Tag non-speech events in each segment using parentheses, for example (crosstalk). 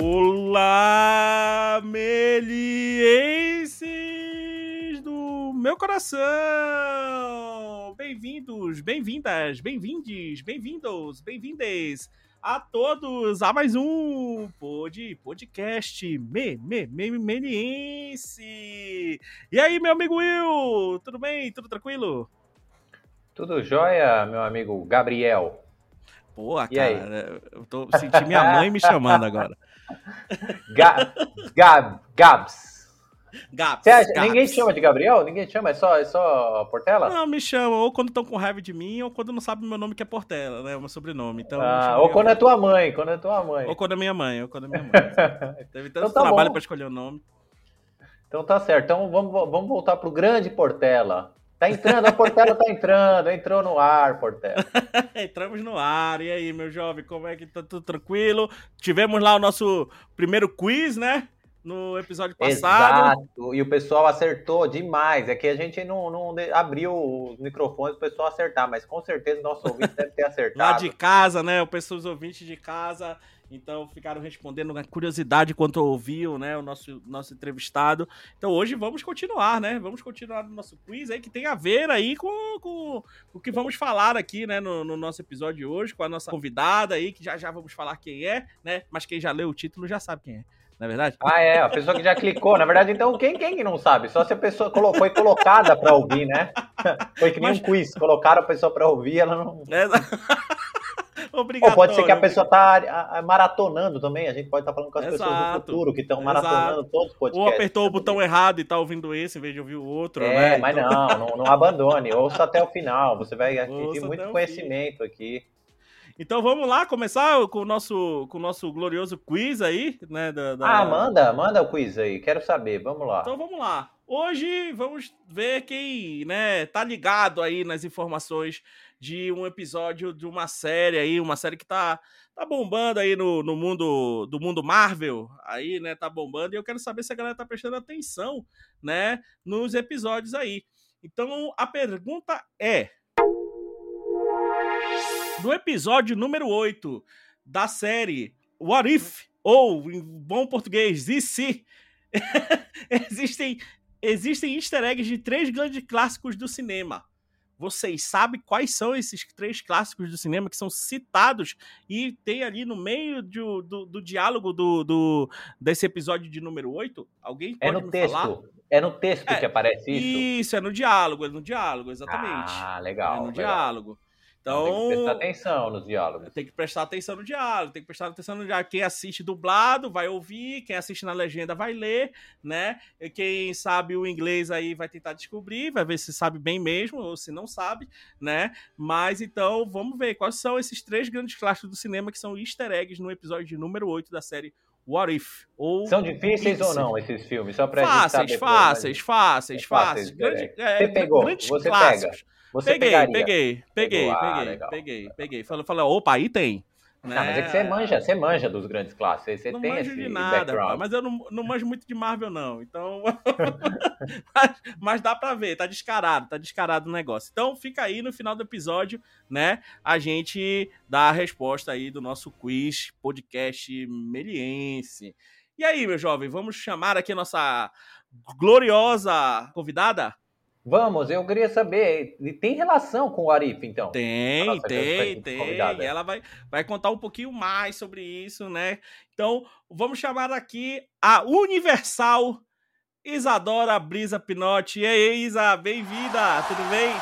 Olá, melienses do meu coração! Bem-vindos, bem-vindas, bem-vindes, bem-vindos, bem-vindes a todos a mais um pod, podcast me, me, me, meliense! E aí, meu amigo Will, tudo bem? Tudo tranquilo? Tudo jóia, meu amigo Gabriel? Pô, aí? cara, eu tô sentindo minha mãe me chamando agora. (laughs) Ga Gab Gabs. Gaps, Você acha- Gaps. ninguém te chama de Gabriel? Ninguém te chama? É só, é só Portela? Não, me chamam ou quando estão com raiva de mim, ou quando não sabem meu nome que é Portela, né? O meu sobrenome. Então, Ah, ou quando é tua mãe, quando é tua mãe. Ou quando é minha mãe, ou quando é minha mãe. (laughs) Teve tanto Então tá trabalho pra escolher o nome. Então tá certo. Então vamos, vamos voltar pro grande Portela. Tá entrando, a Portela tá entrando. Entrou no ar, Portela. (laughs) Entramos no ar. E aí, meu jovem, como é que tá tudo tranquilo? Tivemos lá o nosso primeiro quiz, né? No episódio passado. Exato. E o pessoal acertou demais. É que a gente não, não abriu os microfones pro pessoal acertar, mas com certeza o nosso ouvinte deve ter (laughs) Lá acertado. de casa, né? O pessoal, os ouvintes de casa. Então ficaram respondendo na curiosidade quanto ouviam, né? O nosso, nosso entrevistado. Então hoje vamos continuar, né? Vamos continuar no nosso quiz aí, que tem a ver aí com, com o que vamos falar aqui, né? No, no nosso episódio de hoje, com a nossa convidada aí, que já já vamos falar quem é, né? Mas quem já leu o título já sabe quem é, não é verdade? Ah, é, a pessoa que já clicou. Na verdade, então, quem, quem que não sabe? Só se a pessoa foi colocada para ouvir, né? (laughs) Foi que nem Mas- um quiz. Colocaram a pessoa para ouvir, ela não. É... (laughs) Ou pode ser que a pessoa tá maratonando também. A gente pode estar falando com as pessoas do Exato. futuro que estão Exato. maratonando todos os Ou podcasts. apertou o botão errado e tá ouvindo esse em vez de ouvir o outro, É, né? mas Então- não, não, não abandone. Ouça até o final. Você vai até muito conhecimento aqui. Então vamos lá começar com o nosso, com o nosso glorioso quiz aí, né? da- da- Ah, manda, manda o quiz aí. Quero saber. Vamos lá. Então vamos lá. Hoje vamos ver quem, né, tá ligado aí nas informações de um episódio de uma série aí, uma série que tá, tá bombando aí no, no mundo do mundo Marvel, aí, né, tá bombando, e eu quero saber se a galera tá prestando atenção, né, nos episódios aí. Então a pergunta é: no episódio número 8 da série What If, ou em bom português, e se, (laughs) existem, existem easter eggs de três grandes clássicos do cinema. Vocês sabem quais são esses três clássicos do cinema que são citados e tem ali no meio do, do, do diálogo do, do- desse episódio de número 8? Alguém É pode no me texto. falar? É no texto É, que aparece isso? Isso, é no diálogo, é no diálogo, exatamente. Ah, é legal. no legal. diálogo. Então, tem que prestar atenção nos diálogos. tem que prestar atenção no diálogo, tem que prestar atenção no diálogo. Quem assiste dublado vai ouvir, quem assiste na legenda vai ler, né? E Quem sabe o inglês aí vai tentar descobrir, vai ver se sabe bem mesmo ou se não sabe, né? Mas então, vamos ver quais são esses três grandes clássicos do cinema que são easter eggs no episódio de número 8 da série What If? Ou São difíceis ou não esses filmes? Só pra gente Fáceis, saber. fáceis, fáceis, É fácil, fáceis. easter Grande- é, Você pegou, grandes você clássicos. Você peguei, pegaria. peguei, peguei, Pegou, ah, peguei, legal. peguei, peguei. Falei, falei, opa, aí tem. Né? Não, mas é que você manja, você manja dos grandes clássicos. Você não tem manjo esse de nada, background. pá, mas eu não, não manjo muito de Marvel, não. Então. (laughs) mas, mas dá pra ver, tá descarado, tá descarado o negócio. Então fica aí no final do episódio, né? A gente dá a resposta aí do nosso quiz podcast meliense. E aí, meu jovem, vamos chamar aqui a nossa gloriosa convidada? Vamos, eu queria saber, tem relação com o Arif, então? Tem, tem, tem. convidada. E ela vai, vai contar um pouquinho mais sobre isso, né? Então, vamos chamar aqui a Universal Isadora Brisa Pinotti. E aí, Isa, bem-vinda, tudo bem?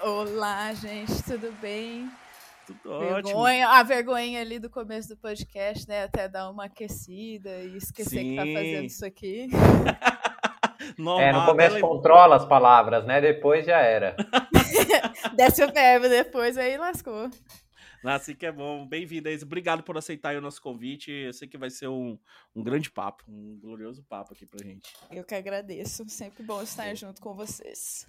(laughs) Olá, gente, tudo bem? Tudo ótimo. Vergonha, a vergonha ali do começo do podcast, né? Até dar uma aquecida e esquecer que tá Sim. fazendo isso aqui. (laughs) Normal, É, no começo ela- controla as palavras, né? Depois já era. (laughs) Desce o verbo depois, aí lascou. Assim que é bom. Bem-vinda, Isa. Obrigado por aceitar o nosso convite. Eu sei que vai ser um, um grande papo, um glorioso papo aqui pra gente. Eu que agradeço. Sempre bom estar junto com vocês.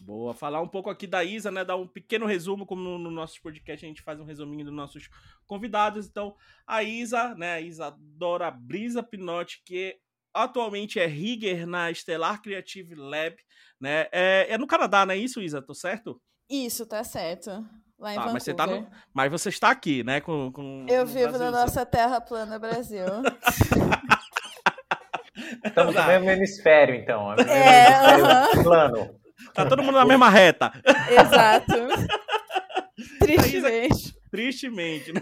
Boa. Falar um pouco aqui da Isa, né? Dar um pequeno resumo, como no, no nosso podcast a gente faz um resuminho dos nossos convidados. Então, a Isa, né? A Isadora Brisa Pinotti, que atualmente é rigger na Stellar Creative Lab, né? É, é no Canadá, não é isso, Isa? Tô certo? Isso, tá certo. Lá em Tá, Vancouver. mas você tá no, mas você está aqui, né? Com, com Eu vivo na nossa terra plana, Brasil. (laughs) Estamos no Tá. mesmo hemisfério, então. É, mesmo É, hemisfério aham. plano. Tá todo mundo na mesma reta. Exato. (laughs) Tristemente. Tristemente, né?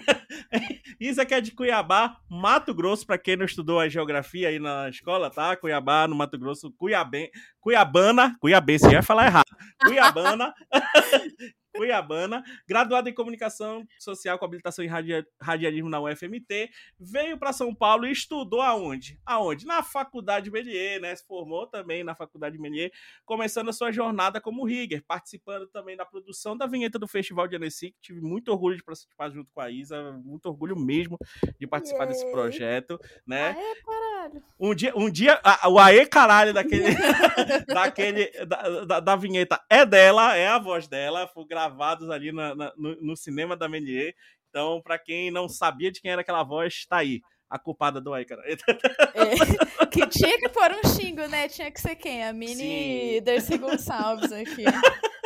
(laughs) Isa que é de Cuiabá, Mato Grosso, para quem não estudou a geografia aí na escola, tá? Cuiabá, no Mato Grosso, Cuiabé, Cuiabana, Cuiabense, ia falar errado. Cuiabana, Cuiabana, graduada em comunicação social com habilitação em radia- radialismo na UFMT, veio para São Paulo e estudou aonde? Aonde? Na Faculdade Melier, né? Se formou também na Faculdade Melier, começando a sua jornada como rigger, participando também da produção da vinheta do Festival de Annecy, que tive muito orgulho de participar junto com a Isa, muito orgulho mesmo de participar desse projeto, né? Aê, caralho. Um dia, um dia a- o aê caralho daquele, (laughs) daquele da, da, da vinheta é dela, é a voz dela, foram gravados ali na- na- no, no cinema da Melier. Então, pra quem não sabia de quem era aquela voz, tá aí. A culpada do aê, cara. (laughs) É, que tinha que pôr um xingo, né? Tinha que ser quem? A mini Sim. Dercy Gonçalves aqui. (laughs)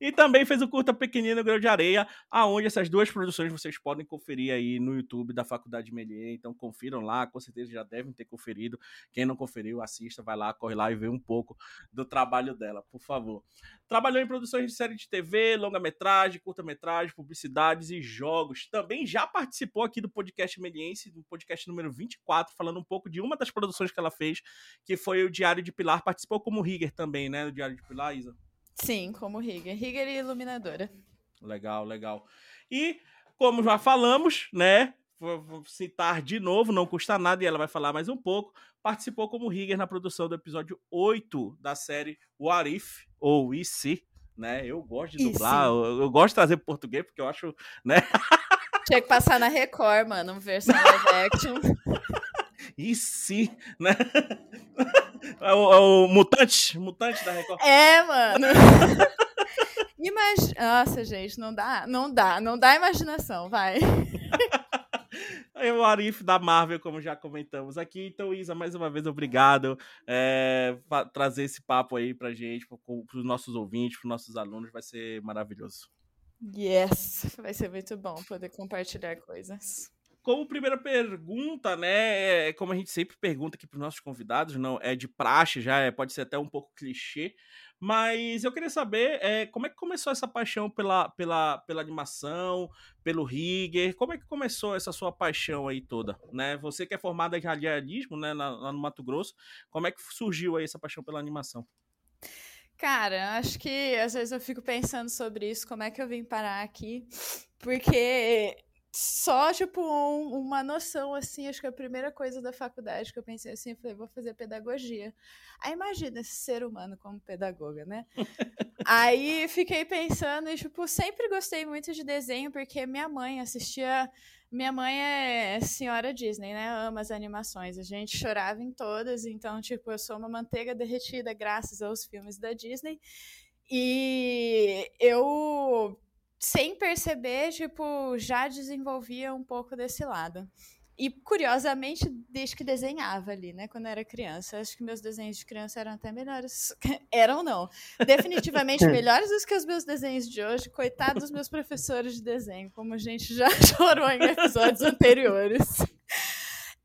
E também fez o curta Pequenino Grão de Areia, aonde essas duas produções vocês podem conferir aí no YouTube da Faculdade Melier. Então confiram lá, com certeza já devem ter conferido. Quem não conferiu, assista, vai lá, corre lá e vê um pouco do trabalho dela, por favor. Trabalhou em produções de série de TV, longa-metragem, curta-metragem, publicidades e jogos. Também já participou aqui do podcast Meliense, do podcast número 24, falando um pouco de uma das produções que ela fez, que foi o Diário de Pilar. Participou como Rigger também, né? Do Diário de Pilar, Isa? Sim, como Rigger. Rigger e iluminadora. Legal, legal. E, como já falamos, né? Vou citar de novo, não custa nada e ela vai falar mais um pouco. Participou como Rigger na produção do episódio 8 da série What If, ou E Se, né? Eu gosto de dublar, eu, eu gosto de trazer pro português, porque eu acho, né? (laughs) Tinha que passar na Record, mano, versão live action. (laughs) E se, né? (laughs) É o, é o mutante, mutante da Record. É, mano. Imagina. Nossa, gente, não dá, não dá, não dá imaginação, vai. (laughs) É o Arif da Marvel, como já comentamos aqui. Então, Isa, mais uma vez, obrigado é, por trazer esse papo aí pra gente, para os nossos ouvintes, para os nossos alunos. Vai ser maravilhoso. Yes, vai ser muito bom poder compartilhar coisas. Como primeira pergunta, né? é Como a gente sempre pergunta aqui para os nossos convidados, não é de praxe, já é, pode ser até um pouco clichê, mas eu queria saber é, como é que começou essa paixão pela, pela, pela animação, pelo rigger, como é que começou essa sua paixão aí toda, né? Você que é formada em radialismo, né, lá no Mato Grosso, como é que surgiu aí essa paixão pela animação? Cara, acho que às vezes eu fico pensando sobre isso, como é que eu vim parar aqui, porque só, tipo, um- uma noção, assim, acho que a primeira coisa da faculdade que eu pensei assim, eu falei, vou fazer pedagogia. Aí imagina esse ser humano como pedagoga, né? (laughs) Aí fiquei pensando e, tipo, sempre gostei muito de desenho, porque minha mãe assistia. Minha mãe é senhora Disney, né? Ama as animações. A gente chorava em todas, então, tipo, eu sou uma manteiga derretida graças aos filmes da Disney. E eu, sem perceber, tipo, já desenvolvia um pouco desse lado. E, curiosamente, desde que desenhava ali, né? Quando eu era criança. Acho que meus desenhos de criança eram até melhores. (laughs) eram, não. Definitivamente (laughs) melhores do que os meus desenhos de hoje. Coitado dos meus professores de desenho, como a gente já (laughs) chorou em episódios anteriores.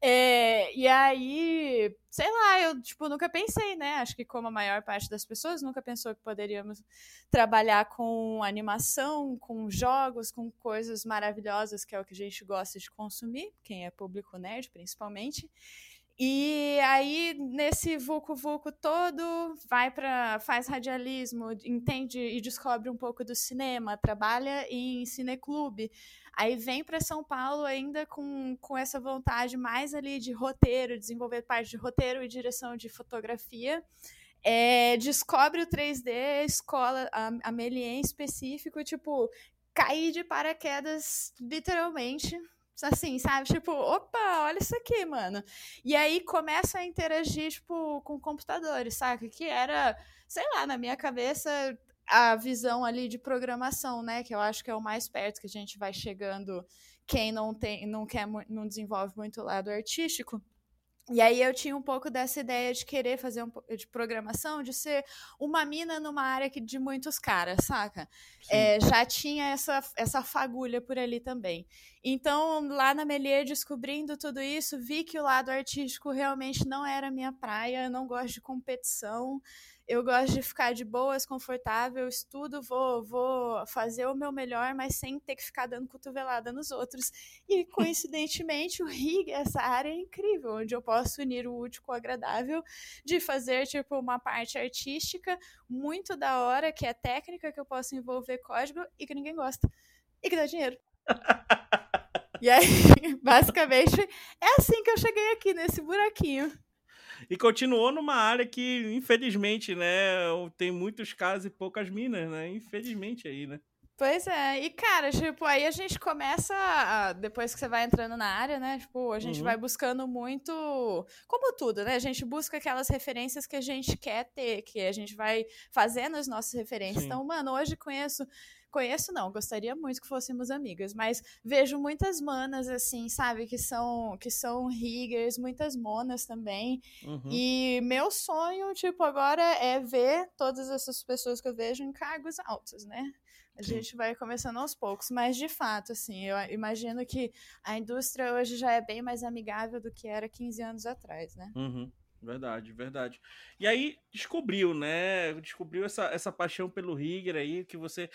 É, e aí, sei lá, eu tipo, nunca pensei, né? Acho que como a maior parte das pessoas nunca pensou que poderíamos trabalhar com animação, com jogos, com coisas maravilhosas, que é o que a gente gosta de consumir, quem é público nerd, principalmente. E aí, nesse vucu-vucu todo, vai para faz radialismo, entende e descobre um pouco do cinema, trabalha em cineclube. Aí vem para São Paulo ainda com, com essa vontade mais ali de roteiro, desenvolver parte de roteiro e direção de fotografia. É, descobre o 3D, escola, a, a em específico, tipo, cair de paraquedas, literalmente, assim, sabe? Tipo, opa, olha isso aqui, mano. E aí começa a interagir, tipo, com computadores, saca? Que era, sei lá, na minha cabeça, a visão ali de programação, né? Que eu acho que é o mais perto que a gente vai chegando quem não tem, não quer, não desenvolve muito o lado artístico. E aí eu tinha um pouco dessa ideia de querer fazer um de programação, de ser uma mina numa área que, de muitos caras, saca? É, já tinha essa, essa fagulha por ali também. Então, lá na Melier, descobrindo tudo isso, vi que o lado artístico realmente não era minha praia, eu não gosto de competição eu gosto de ficar de boas, confortável, estudo, vou, vou fazer o meu melhor, mas sem ter que ficar dando cotovelada nos outros. E, (laughs) coincidentemente, o RIG, essa área é incrível, onde eu posso unir o útil com o agradável, de fazer, tipo, uma parte artística muito da hora, que é técnica, que eu posso envolver código e que ninguém gosta. E que dá dinheiro. (laughs) e aí, (laughs) basicamente, é assim que eu cheguei aqui, nesse buraquinho. E continuou numa área que, infelizmente, né, tem muitos casos e poucas minas, né? Infelizmente aí, né? Pois é, e cara, tipo, aí a gente começa, a, depois que você vai entrando na área, né, tipo, a gente uhum. vai buscando muito, como tudo, né, a gente busca aquelas referências que a gente quer ter, que a gente vai fazendo as nossas referências. Sim. Então, mano, hoje conheço Conheço não, gostaria muito que fôssemos amigas, mas vejo muitas manas assim, sabe, que são que são riggers, muitas monas também. Uhum. E meu sonho, tipo, agora é ver todas essas pessoas que eu vejo em cargos altos, né? A Sim. gente vai começando aos poucos, mas de fato, assim, eu imagino que a indústria hoje já é bem mais amigável do que era 15 anos atrás, né? Uhum. Verdade, verdade. E aí descobriu, né? Descobriu essa, essa paixão pelo Rigger aí, que você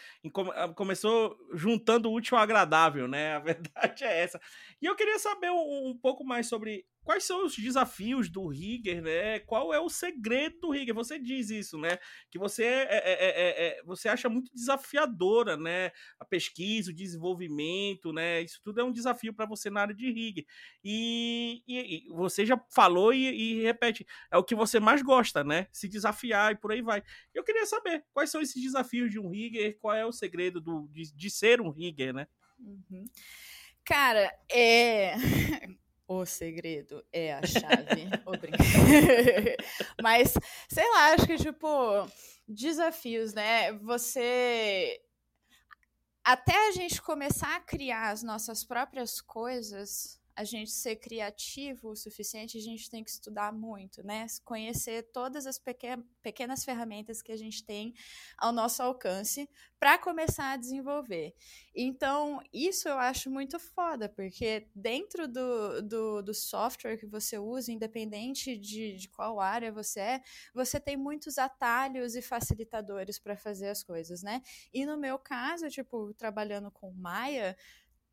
ah, começou juntando o útil ao agradável, né? (laughs) A verdade é essa. E eu queria saber um, um pouco mais sobre quais são os desafios do Rigger, né? Qual é o segredo do Rigger? Você diz isso, né? Que você é, é, é, é, você acha muito desafiadora, né? A pesquisa, o desenvolvimento, né? Isso tudo é um desafio para você na área de Rigger. E, e, e você já falou e, e, repete, é o que você mais gosta, né? Se desafiar e por aí vai. Eu queria saber quais são esses desafios de um Rigger, qual é o segredo do, de, de ser um Rigger, né? Uhum. Cara, é (laughs) o segredo é a (laughs) chave. (laughs) Mas, sei lá, acho que, tipo, desafios, né? Você. Até a gente começar a criar as nossas próprias coisas, a gente ser criativo o suficiente, a gente tem que estudar muito, né? Conhecer todas as pequenas ferramentas que a gente tem ao nosso alcance para começar a desenvolver. Então, isso eu acho muito foda, porque dentro do, do, do software que você usa, independente de, de qual área você é, você tem muitos atalhos e facilitadores para fazer as coisas, né? E no meu caso, tipo, trabalhando com Maya,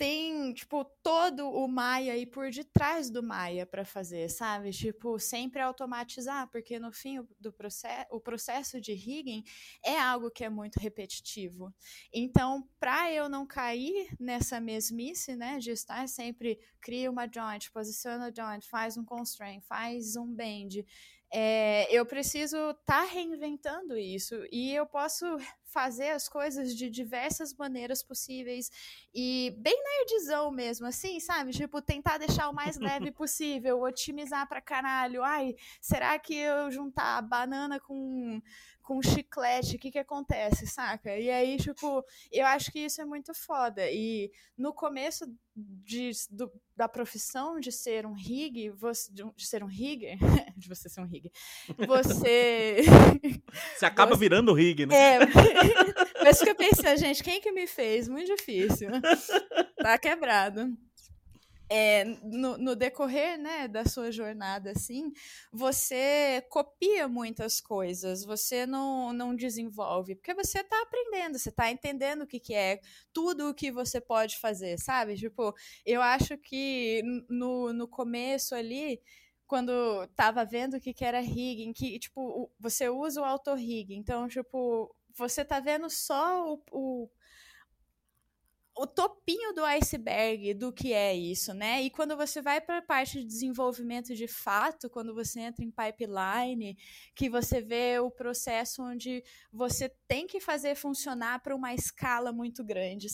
tem, tipo, todo o Maia aí por detrás do Maia para fazer, sabe? Tipo, sempre automatizar, porque no fim do processo, o processo de rigging é algo que é muito repetitivo. Então, para eu não cair nessa mesmice, né, de estar sempre cria uma joint, posiciona a joint, faz um constraint, faz um bend, é, eu preciso estar tá reinventando isso e eu posso fazer as coisas de diversas maneiras possíveis e bem nerdzão mesmo, assim, sabe? Tipo, tentar deixar o mais leve (laughs) possível, otimizar pra caralho. Ai, será que eu juntar banana com com chiclete, o que que acontece, saca? E aí, tipo, eu acho que isso é muito foda. E no começo de, do, da profissão de ser um rig, você, de, de, ser um rigger, (laughs) de você ser um rig, você... (laughs) Você acaba você, virando rig, né? É, (laughs) mas que eu pensei, gente, quem que me fez? Muito difícil. Tá quebrado é, no, no, decorrer né, da sua jornada, assim, você copia muitas coisas, você não, não desenvolve, porque você está aprendendo, você está entendendo o que, que é tudo o que você pode fazer, sabe? Tipo, eu acho que no, no começo ali, quando tava vendo o que, que era rigging, que, tipo, você usa o auto-rigging, então, tipo, você tá vendo só o, o o topinho do iceberg do que é isso, né? E quando você vai para a parte de desenvolvimento de fato, quando você entra em pipeline, que você vê o processo onde você tem que fazer funcionar para uma escala muito grande,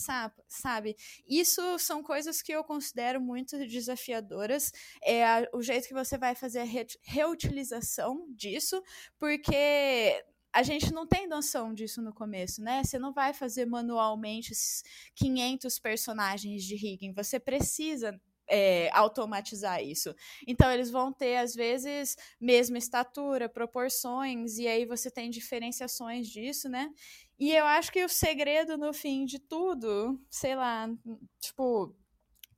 sabe? Isso são coisas que eu considero muito desafiadoras. É o jeito que você vai fazer a re reutilização disso, porque a gente não tem noção disso no começo, né? Você não vai fazer manualmente esses 500 personagens de rigging. Você precisa é, automatizar isso. Então, eles vão ter, às vezes, mesma estatura, proporções, e aí você tem diferenciações disso, né? E eu acho que o segredo, no fim de tudo, sei lá, tipo,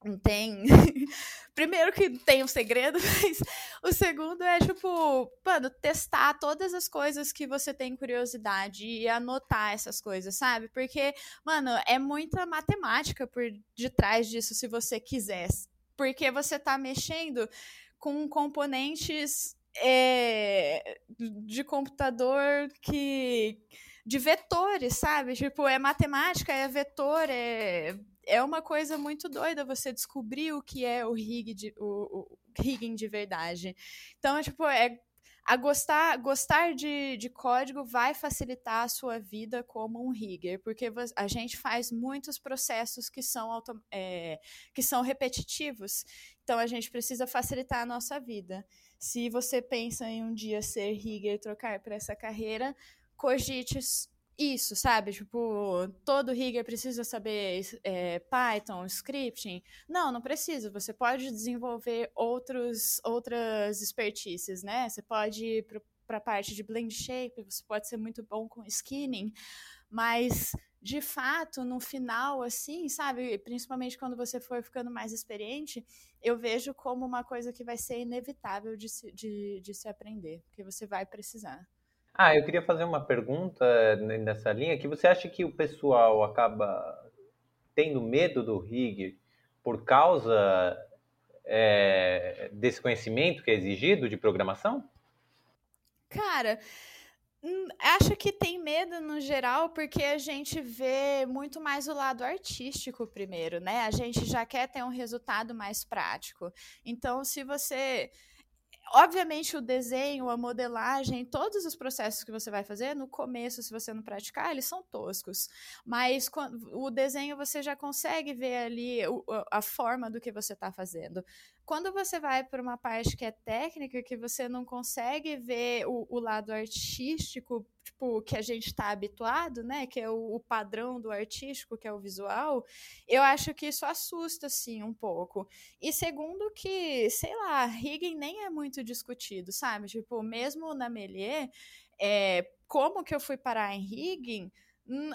não tem. (laughs) Primeiro que tem um segredo, (laughs) mas o segundo é, tipo, mano, testar todas as coisas que você tem curiosidade e anotar essas coisas, sabe? Porque, mano, é muita matemática por detrás disso, se você quiser. Porque você tá mexendo com componentes é, de computador que de vetores, sabe? Tipo, é matemática, é vetor, é é uma coisa muito doida você descobrir o que é o rig de, rigging de verdade. Então, é, tipo, é a gostar, gostar de, de código vai facilitar a sua vida como um rigger, porque a gente faz muitos processos que são, auto, é, que são repetitivos, então a gente precisa facilitar a nossa vida. Se você pensa em um dia ser rigger trocar para essa carreira, cogite isso, sabe? Tipo, todo rigger precisa saber é, Python, scripting. Não, não precisa. Você pode desenvolver outros, outras expertices, né? Você pode ir para a parte de blend shape, você pode ser muito bom com skinning, mas de fato, no final, assim, sabe? Principalmente quando você for ficando mais experiente, eu vejo como uma coisa que vai ser inevitável de se, de, de se aprender, porque você vai precisar. Ah, eu queria fazer uma pergunta nessa linha, que você acha que o pessoal acaba tendo medo do rig por causa é, desse conhecimento que é exigido de programação? Cara, hum, acho que tem medo no geral porque a gente vê muito mais o lado artístico primeiro, né? A gente já quer ter um resultado mais prático. Então, se você obviamente o desenho, a modelagem, todos os processos que você vai fazer, no começo, se você não praticar, eles são toscos. Mas o desenho você já consegue ver ali a forma do que você está fazendo. Quando você vai para uma parte que é técnica, que você não consegue ver o, o lado artístico, tipo, que a gente está habituado, né? Que é o, o, padrão do artístico, que é o visual, eu acho que isso assusta, assim, um pouco. E segundo que, sei lá, Higgin nem é muito discutido, sabe? Tipo, mesmo na Melier, é, como que eu fui parar em Higgin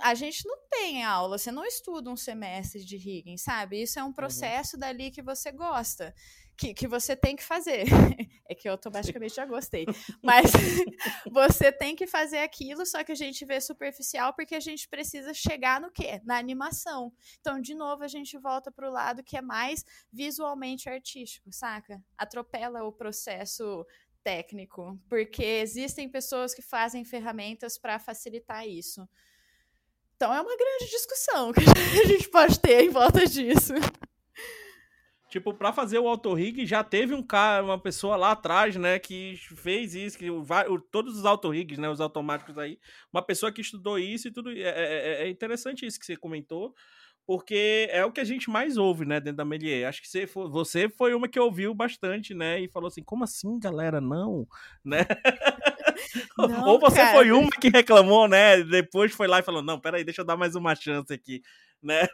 a gente não tem aula, você não estuda um semestre de rigging, sabe? Isso é um uhum. processo uhum. dali que você gosta, que, que você tem que fazer. (laughs) é que eu automaticamente já gostei. Mas (laughs) você tem que fazer aquilo, só que a gente vê superficial porque a gente precisa chegar no quê? Na animação. Então, de novo, a gente volta para o lado que é mais visualmente artístico, saca? Atropela o processo técnico, porque existem pessoas que fazem ferramentas para facilitar isso. Então é uma grande discussão (laughs) que a gente pode ter em volta disso. Tipo, para fazer o auto-rig já teve um cara, uma pessoa lá atrás, né, que fez isso, que todos os auto-rigs, né, os automáticos aí, uma pessoa que estudou isso e tudo. É, é, é, é, interessante isso que você comentou, porque é o que a gente mais ouve, né, dentro da Melier. Acho que você foi, você foi uma que ouviu bastante, né, e falou assim, como assim, galera, não, né? (laughs) Não, Ou você cara. foi uma que reclamou, né? Depois foi lá e falou: não, peraí, deixa eu dar mais uma chance aqui, né?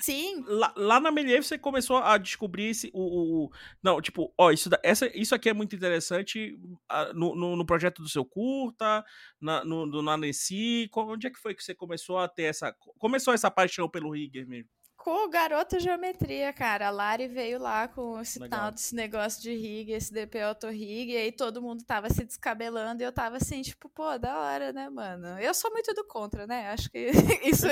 Sim. (laughs) Lá, lá na Melier você começou a descobrir esse, o, o não, tipo, ó, isso, essa, isso aqui é muito interessante no, no, no projeto do seu curta, na, no, no, na Nessi, onde é que foi que você começou a ter essa, começou essa paixão pelo Rigger mesmo? Com o Garota Geometria, cara. A Lari veio lá com esse Legal. tal desse negócio de rig, esse DP Auto Rig, e aí todo mundo tava se descabelando e eu tava assim, tipo, pô, da hora, né, mano? Eu sou muito do contra, né? Acho que (laughs) isso,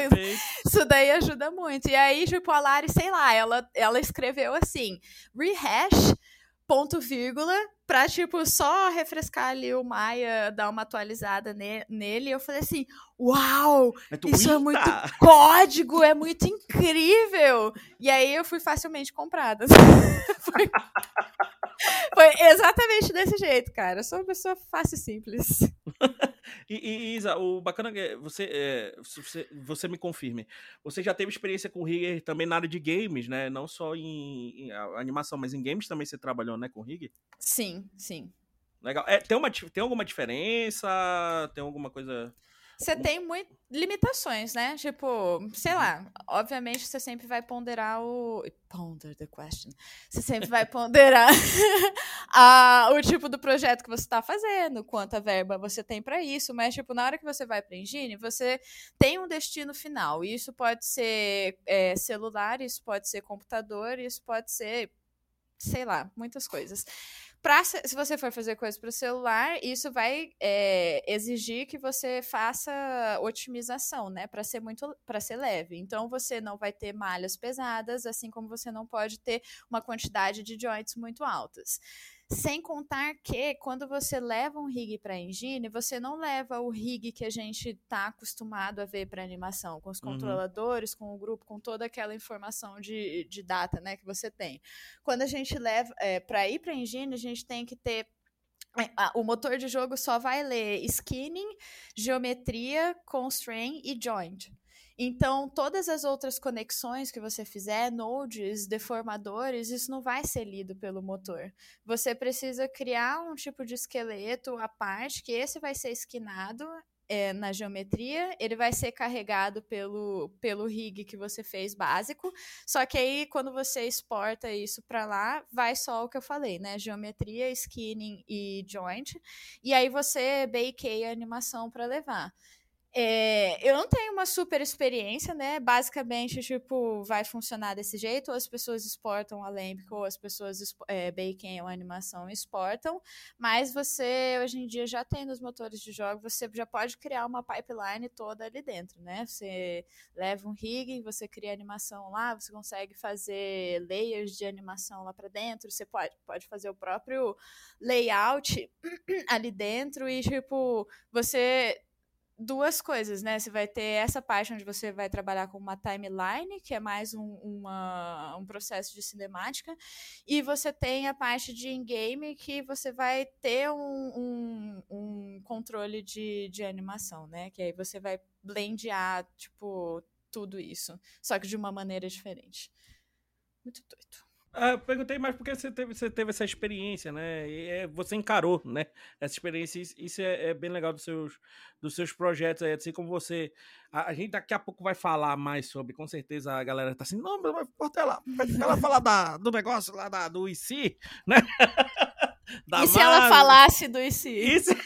isso daí ajuda muito. E aí, tipo, a Lari, sei lá, ela, ela escreveu assim: rehash ponto vírgula pra, tipo, só refrescar ali o Maia, dar uma atualizada ne nele. Eu falei assim, uau, é isso é muito (laughs) código, é muito incrível. E aí eu fui facilmente comprada. (laughs) foi... foi exatamente desse jeito, cara. Eu sou uma pessoa fácil e simples. (laughs) E, e, Isa, o bacana é você, é, você, você me confirme. Você já teve experiência com Rigger também na área de games, né? Não só em, em animação, mas em games também você trabalhou, né, com Rigger? Sim, sim. Legal. É, tem, uma, tem alguma diferença? Tem alguma coisa Você tem muito limitações, né? Tipo, sei lá, obviamente você sempre vai ponderar o. Ponder the question. Você sempre vai ponderar (laughs) a, o tipo do projeto que você está fazendo, quanta verba você tem para isso, mas, tipo, na hora que você vai para Engine, você tem um destino final. Isso pode ser é, celular, isso pode ser computador, isso pode ser, sei lá, muitas coisas. Pra, se você for fazer coisas para o celular, isso vai é, exigir que você faça otimização, né, para ser muito para ser leve. Então você não vai ter malhas pesadas, assim como você não pode ter uma quantidade de joints muito altas. Sem contar que quando você leva um rig para engine, você não leva o rig que a gente está acostumado a ver para animação, com os uhum. controladores, com o grupo, com toda aquela informação de, de data né, que você tem. Quando a gente leva é, para ir para engine, a gente tem que ter é, o motor de jogo só vai ler skinning, geometria, constraint e joint. Então, todas as outras conexões que você fizer, nodes, deformadores, isso não vai ser lido pelo motor. Você precisa criar um tipo de esqueleto à parte, que esse vai ser esquinado é, na geometria, ele vai ser carregado pelo, pelo rig que você fez básico, só que aí quando você exporta isso para lá, vai só o que eu falei, né? Geometria, skinning e joint, e aí você bakeia a animação para levar. É, eu não tenho uma super experiência, né? Basicamente, tipo, vai funcionar desse jeito, ou as pessoas exportam a Lambic, ou as pessoas é, baking a animação exportam, mas você, hoje em dia, já tem nos motores de jogo, você já pode criar uma pipeline toda ali dentro, né? Você leva um rig, você cria animação lá, você consegue fazer layers de animação lá para dentro, você pode, pode fazer o próprio layout (clears throat) ali dentro e, tipo, você duas coisas, né? Você vai ter essa parte onde você vai trabalhar com uma timeline, que é mais um, uma, um processo de cinemática, e você tem a parte de in-game, que você vai ter um, um, um, controle de, de animação, né? Que aí você vai blendear, tipo, tudo isso, só que de uma maneira diferente. Muito doido. Ah, eu perguntei mais porque você teve, você teve essa experiência, né? E é, você encarou, né? Essa experiência, isso é, é, bem legal dos seus, dos seus projetos aí, assim como você. A, a, gente daqui a pouco vai falar mais sobre, com certeza a galera tá assim, não, mas ela, ela (laughs) falar da, do negócio lá da, do IC, né? (laughs) Da e se ela falasse do IC? E se,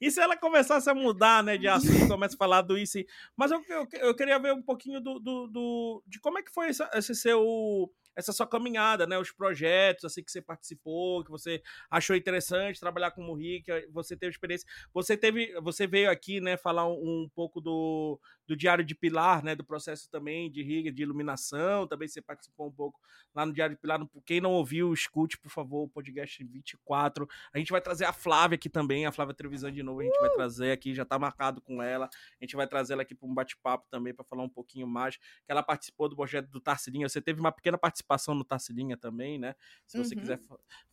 e se ela começasse a mudar, né, de assunto, (laughs) começa a falar do IC? Mas eu, eu, eu, queria ver um pouquinho do, do, do, de como é que foi esse, esse seu essa sua caminhada, né? Os projetos assim que você participou, que você achou interessante trabalhar como Rick, você teve experiência. Você teve, você veio aqui, né, falar um, um pouco do, do Diário de Pilar, né, do processo também de Riga, de iluminação, também você participou um pouco lá no Diário de Pilar. Quem não ouviu, escute, por favor, o podcast 24. A gente vai trazer a Flávia aqui também, a Flávia Trevisan de novo, a gente uh! vai trazer aqui, já tá marcado com ela. A gente vai trazer ela aqui para um bate-papo também para falar um pouquinho mais, que ela participou do projeto do Tarcilinha, você teve uma pequena participação no Tacilinha também, né? Se você uhum. quiser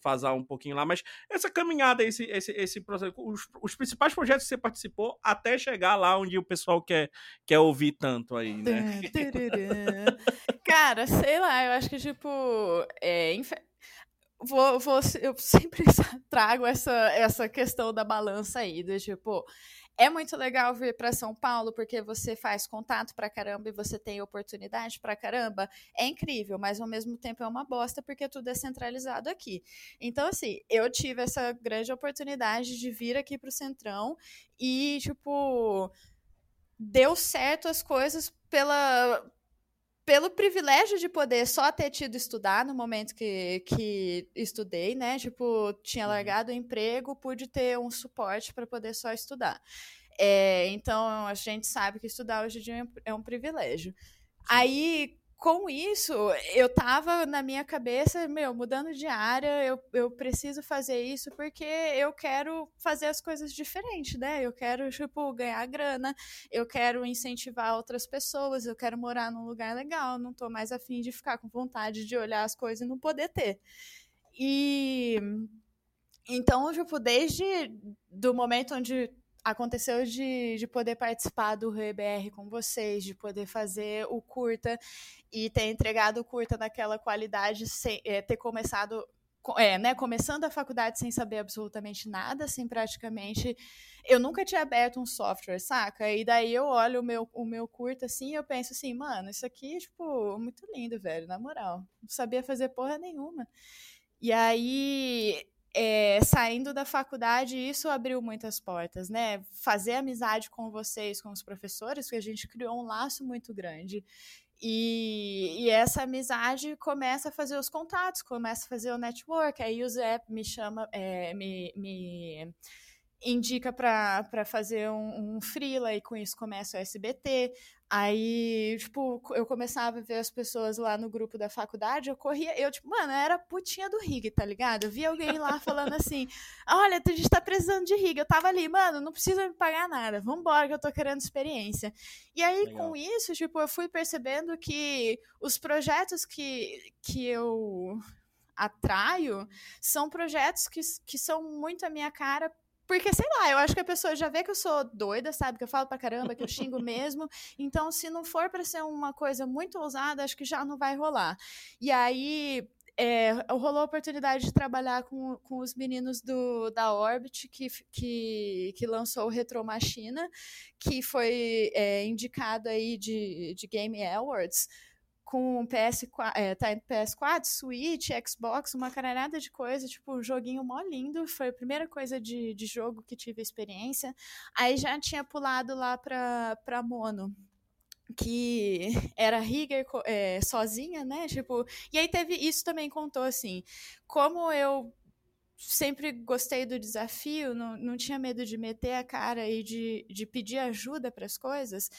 fazer um pouquinho lá. Mas essa caminhada, esse, esse, esse processo, os, os, principais projetos que você participou até chegar lá onde o pessoal quer, quer ouvir tanto aí, né? Cara, sei lá, eu acho que, tipo, é, vou, vou, eu sempre (laughs) trago essa, essa questão da balança aí, do tipo, é muito legal vir para São Paulo porque você faz contato pra caramba e você tem oportunidade pra caramba. É incrível, mas ao mesmo tempo é uma bosta porque tudo é centralizado aqui. Então, assim, eu tive essa grande oportunidade de vir aqui pro Centrão e, tipo, deu certo as coisas pela pelo privilégio de poder só ter tido estudar no momento que, que estudei, né? Tipo, tinha uhum. largado o emprego, pude ter um suporte para poder só estudar. É, então, a gente sabe que estudar hoje em dia é um privilégio. Sim. Aí, com isso, eu tava na minha cabeça, meu, mudando de área, eu, eu preciso fazer isso porque eu quero fazer as coisas diferentes, né? Eu quero, tipo, ganhar grana, eu quero incentivar outras pessoas, eu quero morar num lugar legal, não tô mais afim de ficar com vontade de olhar as coisas e não poder ter. E então, tipo, desde do momento onde aconteceu de, de poder participar do RBR com vocês, de poder fazer o curta e ter entregado curta naquela qualidade, sem, é, ter começado é, né, começando a faculdade sem saber absolutamente nada, sem praticamente. Eu nunca tinha aberto um software, saca? E daí eu olho o meu, o meu curto assim e eu penso assim, mano, isso aqui, tipo, muito lindo, velho, na moral. Não sabia fazer porra nenhuma. E aí, é, saindo da faculdade, isso abriu muitas portas, né? Fazer amizade com vocês, com os professores, que a gente criou um laço muito grande. E, e, essa amizade começa a fazer os contatos, começa a fazer o network. Aí o Zé me chama, é, me, me indica para fazer um, um freela e com isso começa o SBT. Aí, tipo, eu começava a ver as pessoas lá no grupo da faculdade, eu corria, eu, tipo, mano, eu era putinha do rig, tá ligado? Eu via alguém lá falando assim: olha, a gente tá precisando de rig. Eu tava ali, mano, não precisa me pagar nada, vambora que eu tô querendo experiência. E aí, Legal. com isso, tipo, eu fui percebendo que os projetos que, que eu atraio são projetos que, que são muito a minha cara porque, sei lá, eu acho que a pessoa já vê que eu sou doida, sabe? Que eu falo pra caramba, que eu xingo mesmo. Então, se não for para ser uma coisa muito ousada, acho que já não vai rolar. E aí, é, rolou a oportunidade de trabalhar com, com os meninos do, da Orbit, que, que, que lançou o Retro Machina, que foi é, indicado aí de, de Game Awards com PS4, é, tá PS4, Switch, Xbox, uma caralhada de coisa, tipo, um joguinho mó lindo, foi a primeira coisa de, de jogo que tive experiência. Aí já tinha pulado lá pra, pra Mono, que era Rigger é, sozinha, né? Tipo, e aí teve isso também contou assim, como eu sempre gostei do desafio, não, não tinha medo de meter a cara e de, de pedir ajuda para as coisas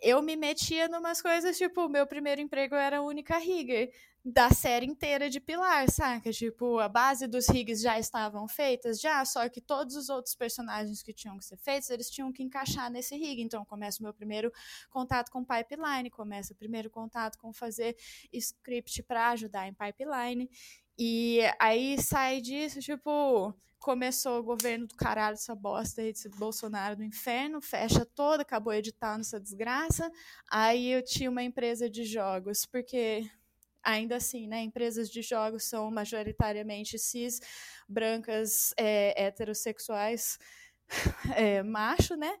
eu me metia numas coisas, tipo, meu primeiro emprego era a única rigger da série inteira de Pilar, saca? Tipo, a base dos rigs já estavam feitas, já, só que todos os outros personagens que tinham que ser feitos, eles tinham que encaixar nesse rig. Então, começa o meu primeiro contato com pipeline, começa o primeiro contato com fazer script para ajudar em pipeline. E aí sai disso, tipo, começou o governo do caralho, essa bosta aí desse Bolsonaro do inferno, fecha toda, acabou editando essa desgraça. Aí eu tinha uma empresa de jogos, porque ainda assim, né, empresas de jogos são majoritariamente cis, brancas, é, heterossexuais, (laughs) é, macho, né?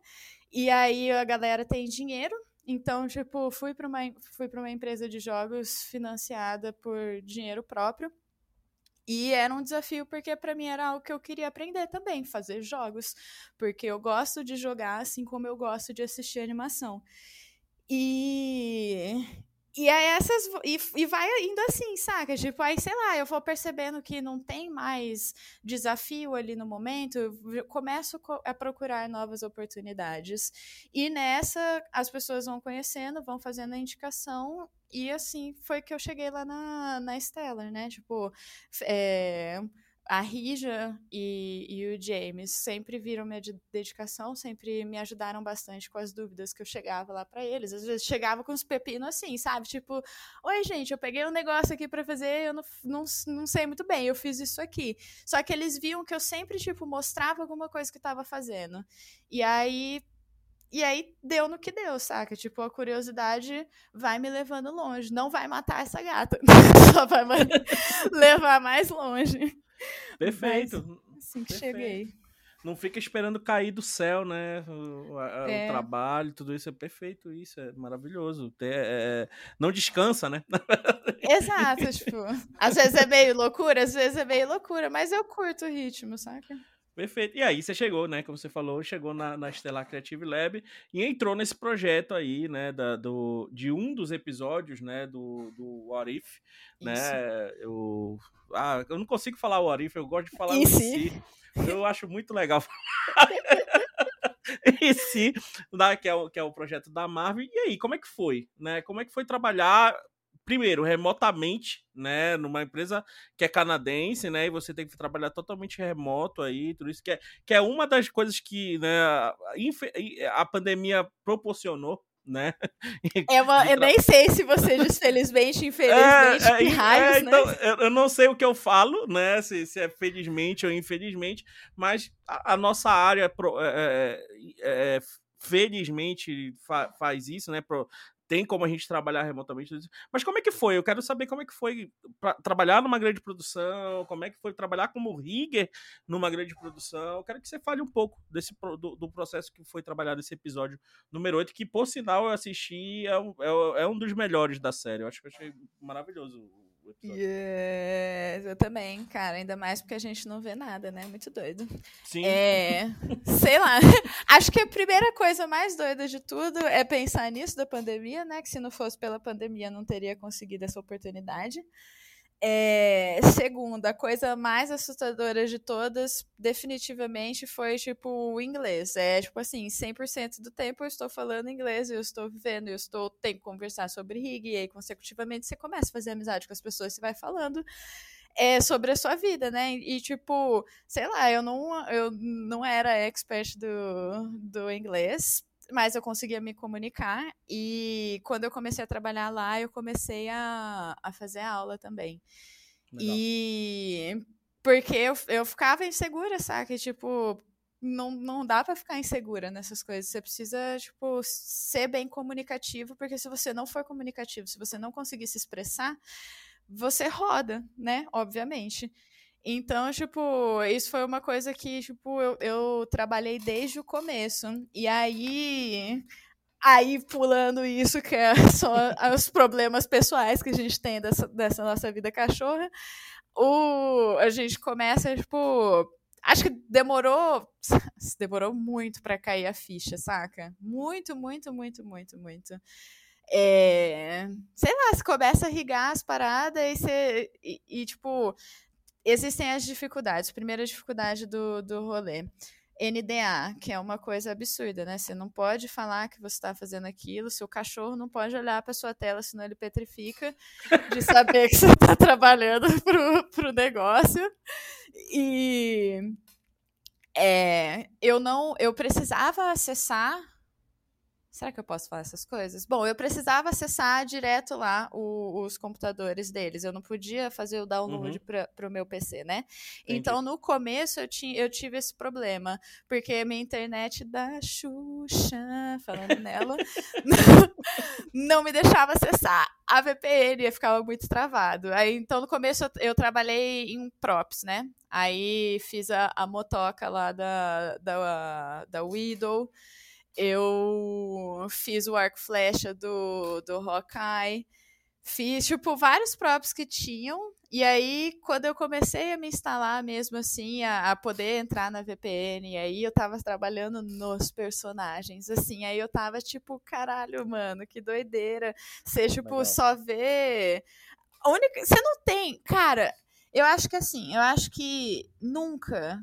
E aí a galera tem dinheiro, então, tipo, fui para uma, fui uma empresa de jogos financiada por dinheiro próprio. E era um desafio porque para mim era algo que eu queria aprender também, fazer jogos, porque eu gosto de jogar assim como eu gosto de assistir animação. E e aí essas e, e vai indo assim, saca? Tipo, aí sei lá, eu vou percebendo que não tem mais desafio ali no momento, começo a procurar novas oportunidades. E nessa as pessoas vão conhecendo, vão fazendo a indicação e assim foi que eu cheguei lá na, na Stellar, né? Tipo, é, a Rija e, e, o James sempre viram minha dedicação, sempre me ajudaram bastante com as dúvidas que eu chegava lá para eles. Às vezes chegava com os pepinos assim, sabe? Tipo, oi, gente, eu peguei um negócio aqui para fazer, eu não, não, não sei muito bem, eu fiz isso aqui. Só que eles viam que eu sempre, tipo, mostrava alguma coisa que eu tava fazendo. E aí e aí deu no que deu, saca? Tipo, a curiosidade vai me levando longe. Não vai matar essa gata, (laughs) só vai (laughs) levar mais longe. Perfeito. Mas, assim que Perfeito. cheguei. Não fica esperando cair do céu, né? O, a, é. o trabalho, tudo isso é perfeito, isso é maravilhoso. É, é, não descansa, né? Exato, tipo, às vezes é meio loucura, às vezes é meio loucura, mas eu curto o ritmo, saca? Perfeito. E aí você chegou, né? Como você falou, chegou na, na Stellar Creative Lab e entrou nesse projeto aí, né? Da, do, de um dos episódios, né? Do, do What If, né? Eu, ah, eu não consigo falar What If, eu gosto de falar Isso. si. Eu acho muito legal (laughs) em si, né, que, é o, que é o projeto da Marvel. E aí, como é que foi? Né? Como é que foi trabalhar primeiro, remotamente, né, numa empresa que é canadense, né, e você tem que trabalhar totalmente remoto aí, tudo isso que é, que é uma das coisas que, né, a pandemia proporcionou, né? (laughs) É uma, eu nem sei se você diz felizmente, infelizmente, é, é, raios, é, então, né? eu, não sei o que eu falo, né? Se, se é felizmente ou infelizmente, mas a, a nossa área é, é, é felizmente fa, faz isso, né? Pro, tem como a gente trabalhar remotamente. Mas como é que foi? Eu quero saber como é que foi trabalhar numa grande produção, como é que foi trabalhar como rigger numa grande produção. Eu quero que você fale um pouco desse do, do processo que foi trabalhado esse episódio número 8, que por sinal eu assisti, é um, é, é um dos melhores da série. Eu acho que eu achei maravilhoso o episódio. Yes, eu também, cara. Ainda mais porque a gente não vê nada, né? Muito doido. Sim. É, sei lá. (laughs) Acho que a primeira coisa mais doida de tudo é pensar nisso da pandemia, né? Que se não fosse pela pandemia não teria conseguido essa oportunidade. É, (laughs) segunda, a coisa mais assustadora de todas, definitivamente, foi, tipo, o inglês. É, tipo assim, 100% do tempo eu estou falando inglês, eu estou vivendo, eu estou, tenho que conversar sobre rig, e aí, consecutivamente, você começa a fazer amizade com as pessoas, você vai falando é, sobre a sua vida, né? E, tipo, sei lá, eu não, eu não era expert do, do inglês, mas eu conseguia me comunicar. E quando eu comecei a trabalhar lá, eu comecei a, a fazer aula também. Legal. E porque eu, eu ficava insegura, sabe? Tipo, não, não dá para ficar insegura nessas coisas. Você precisa, tipo, ser bem comunicativo, porque se você não for comunicativo, se você não conseguir se expressar, você roda, né? Obviamente. Então, tipo, isso foi uma coisa que, tipo, eu, eu trabalhei desde o começo. E aí, aí pulando isso, que é (laughs) só os problemas pessoais que a gente tem dessa, dessa nossa vida cachorra, o, a gente começa, tipo, acho que demorou, (laughs) demorou muito para cair a ficha, saca? Muito, muito, muito, muito, muito. É, sei lá, você começa a rigar as paradas e você, e, e tipo, existem as dificuldades. Primeira dificuldade do, do rolê. NDA, que é uma coisa absurda, né? Você não pode falar que você está fazendo aquilo, seu cachorro não pode olhar para sua tela, senão ele petrifica de saber que você está trabalhando (laughs) para o negócio. E é, eu não, eu precisava acessar Será que eu posso falar essas coisas? Bom, eu precisava acessar direto lá o, os computadores deles. Eu não podia fazer o download Uhum. para o meu PC, né? Entendi. Então, no começo, eu, tinha, eu tive esse problema. Porque minha internet da Xuxa, falando (laughs) nela, (laughs) não me deixava acessar a VPN, eu ficava muito travado. Aí, então, no começo, eu, eu trabalhei em props, né? Aí, fiz a, a motoca lá da, da, da Widow eu fiz o arco flecha do, do Hawkeye, fiz, tipo, vários props que tinham, e aí, quando eu comecei a me instalar mesmo assim, a, a poder entrar na VPN, e aí eu tava trabalhando nos personagens, assim, aí eu tava tipo, caralho, mano, que doideira, você, tipo, Legal. só vê... A única... Você não tem, cara, eu acho que assim, eu acho que nunca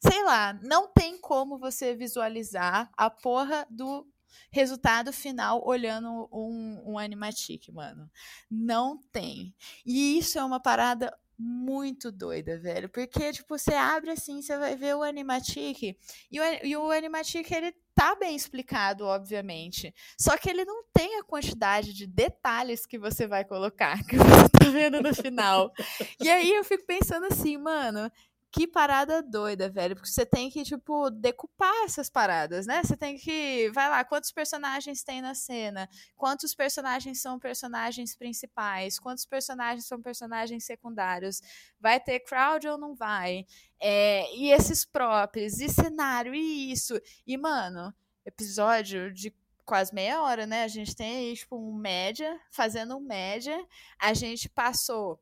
sei lá, não tem como você visualizar a porra do resultado final olhando um, um animatic, mano. Não tem. E isso é uma parada muito doida, velho. Porque, tipo, você abre assim, você vai ver o animatic. E o, e o animatic, ele tá bem explicado, obviamente. Só que ele não tem a quantidade de detalhes que você vai colocar, (laughs) que você tá vendo no final. e aí eu fico pensando assim, mano, que parada doida, velho. Porque você tem que, tipo, decupar essas paradas, né? Você tem que. Vai lá, quantos personagens tem na cena? Quantos personagens são personagens principais? Quantos personagens são personagens secundários? Vai ter crowd ou não vai? É, e esses props, e cenário, e isso. E, mano, episódio de quase meia hora, né? A gente tem aí, tipo, um média, fazendo um média. A gente passou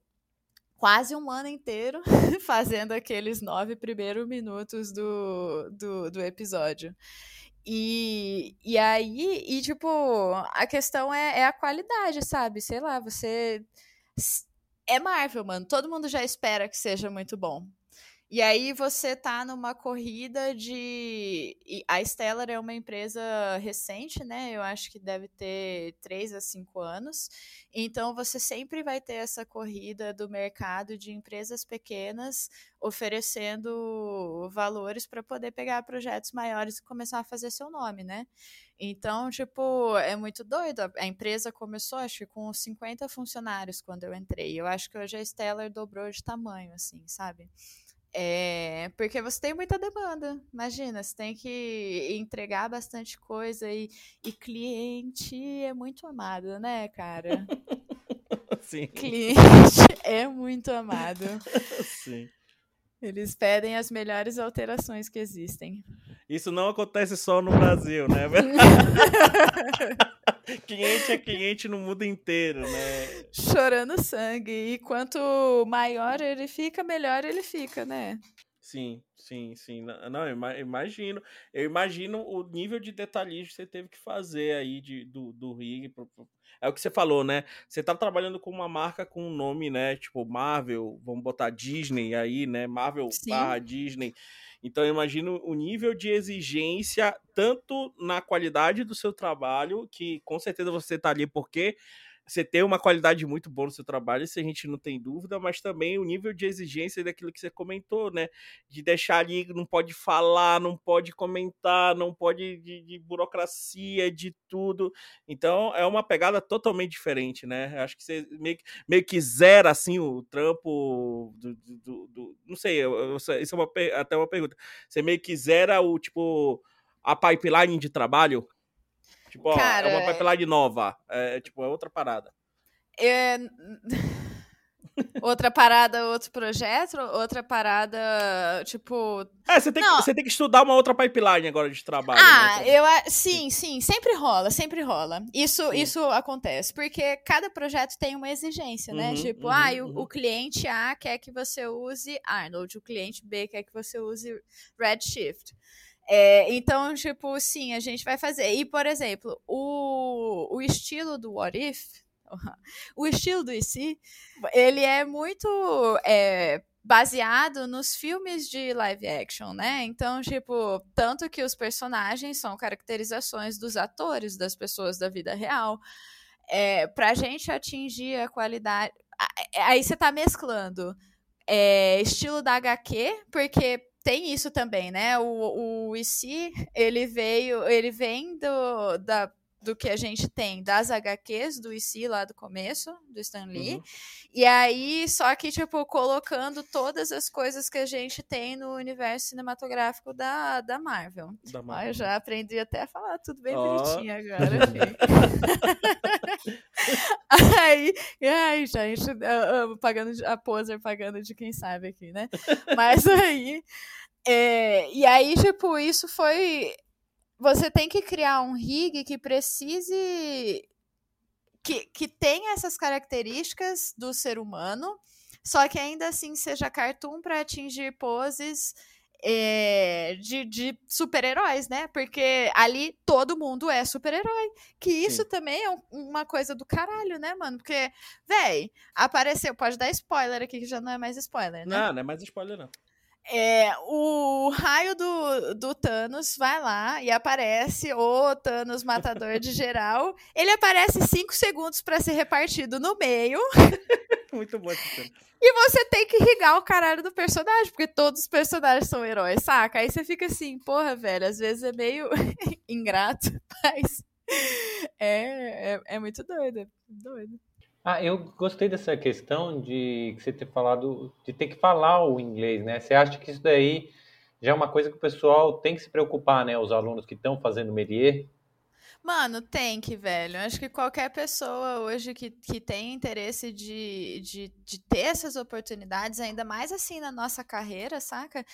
quase um ano inteiro (laughs) fazendo aqueles nove primeiros minutos do, do, do episódio. E, e aí, e tipo, a questão é, é a qualidade, sabe? Sei lá, você. É Marvel, mano. Todo mundo já espera que seja muito bom. E aí você tá numa corrida de. A Stellar é uma empresa recente, né? Eu acho que deve ter 3 a 5 anos. Então você sempre vai ter essa corrida do mercado de empresas pequenas oferecendo valores para poder pegar projetos maiores e começar a fazer seu nome, né? Então, tipo, é muito doido. A empresa começou, acho que com 50 funcionários quando eu entrei. Eu acho que hoje a Stellar dobrou de tamanho, assim, sabe? É, porque você tem muita demanda. Imagina, você tem que entregar bastante coisa e, e cliente é muito amado, né, cara? (laughs) Sim. Cliente (laughs) é muito amado. (laughs) Sim. Eles pedem as melhores alterações que existem. Isso não acontece só no Brasil, né? cliente é cliente no mundo inteiro, né? Chorando sangue. E quanto maior ele fica, melhor ele fica, né? Sim, sim, sim. Não, eu imagino. Eu imagino o nível de detalhismo que você teve que fazer aí de, do, do rig. É o que você falou, né? Você tá trabalhando com uma marca com um nome, né? Tipo Marvel, vamos botar Disney aí, né? Marvel Sim. barra Disney. Então eu imagino o nível de exigência, tanto na qualidade do seu trabalho, que com certeza você tá ali porque você tem uma qualidade muito boa no seu trabalho, isso a gente não tem dúvida, mas também o nível de exigência daquilo que você comentou, né? De deixar ali, não pode falar, não pode comentar, não pode de, de burocracia, de tudo. Então é uma pegada totalmente diferente, né? Acho que você meio, meio que zera assim o trampo do. do, do, do não sei, isso é uma, até uma pergunta. Você meio que zera o tipo a pipeline de trabalho Tipo, Cara, ó, é uma pipeline nova. É, tipo, é outra parada. É... (laughs) outra parada, outro projeto, outra parada, tipo. É, você tem, que, você tem que estudar uma outra pipeline agora de trabalho. Ah, né? eu sim, sim, sempre rola, sempre rola. Isso, isso acontece, porque cada projeto tem uma exigência, né? Uhum, tipo, uhum, ah, uhum. o, o, cliente A quer que você use Arnold, o cliente B quer que você use Redshift. É, então, tipo, sim, a gente vai fazer. E, por exemplo, o, o estilo do What If, (laughs) o estilo do IC, ele é muito é, baseado nos filmes de live action, né? Então, tipo, tanto que os personagens são caracterizações dos atores, das pessoas da vida real. É, pra gente atingir a qualidade. Aí você tá mesclando é, estilo da HQ, porque tem isso também, né? O, o IC, ele veio, ele vem do, da, do que a gente tem das HQs do IC lá do começo, do Stan Lee. Uhum. E aí, só que, tipo, colocando todas as coisas que a gente tem no universo cinematográfico da, da Marvel. Da Marvel. Ó, eu já aprendi até a falar tudo bem oh. bonitinho agora. (laughs) (laughs) aí, ai, gente, pagando a poser pagando de quem sabe aqui, né? (laughs) Mas aí. É, e aí, tipo, isso foi você tem que criar um rig que precise. Que, que tenha essas características do ser humano, só que ainda assim seja cartoon para atingir poses é, de, de super-heróis, né? Porque ali todo mundo é super-herói. Que isso Sim. também é uma coisa do caralho, né, mano? Porque, véi, apareceu. Pode dar spoiler aqui, que já não é mais spoiler, né? Não, não é mais spoiler, não. É, o raio do, do Thanos vai lá e aparece o Thanos matador de geral. Ele aparece cinco segundos para ser repartido no meio. (laughs) Muito bom esse E você tem que irrigar o caralho do personagem, porque todos os personagens são heróis, saca? Aí você fica assim, porra, velho, às vezes é meio (laughs) ingrato, (laughs) mas é, é, é muito doido, é doido. Ah, eu gostei dessa questão de você ter falado de ter que falar o inglês, né? Você acha que isso daí já é uma coisa que o pessoal tem que se preocupar, né? Os alunos que estão fazendo Melier? Mano, tem que, velho. Acho que qualquer pessoa hoje que, que tem interesse de, de, de ter essas oportunidades, ainda mais assim na nossa carreira, saca?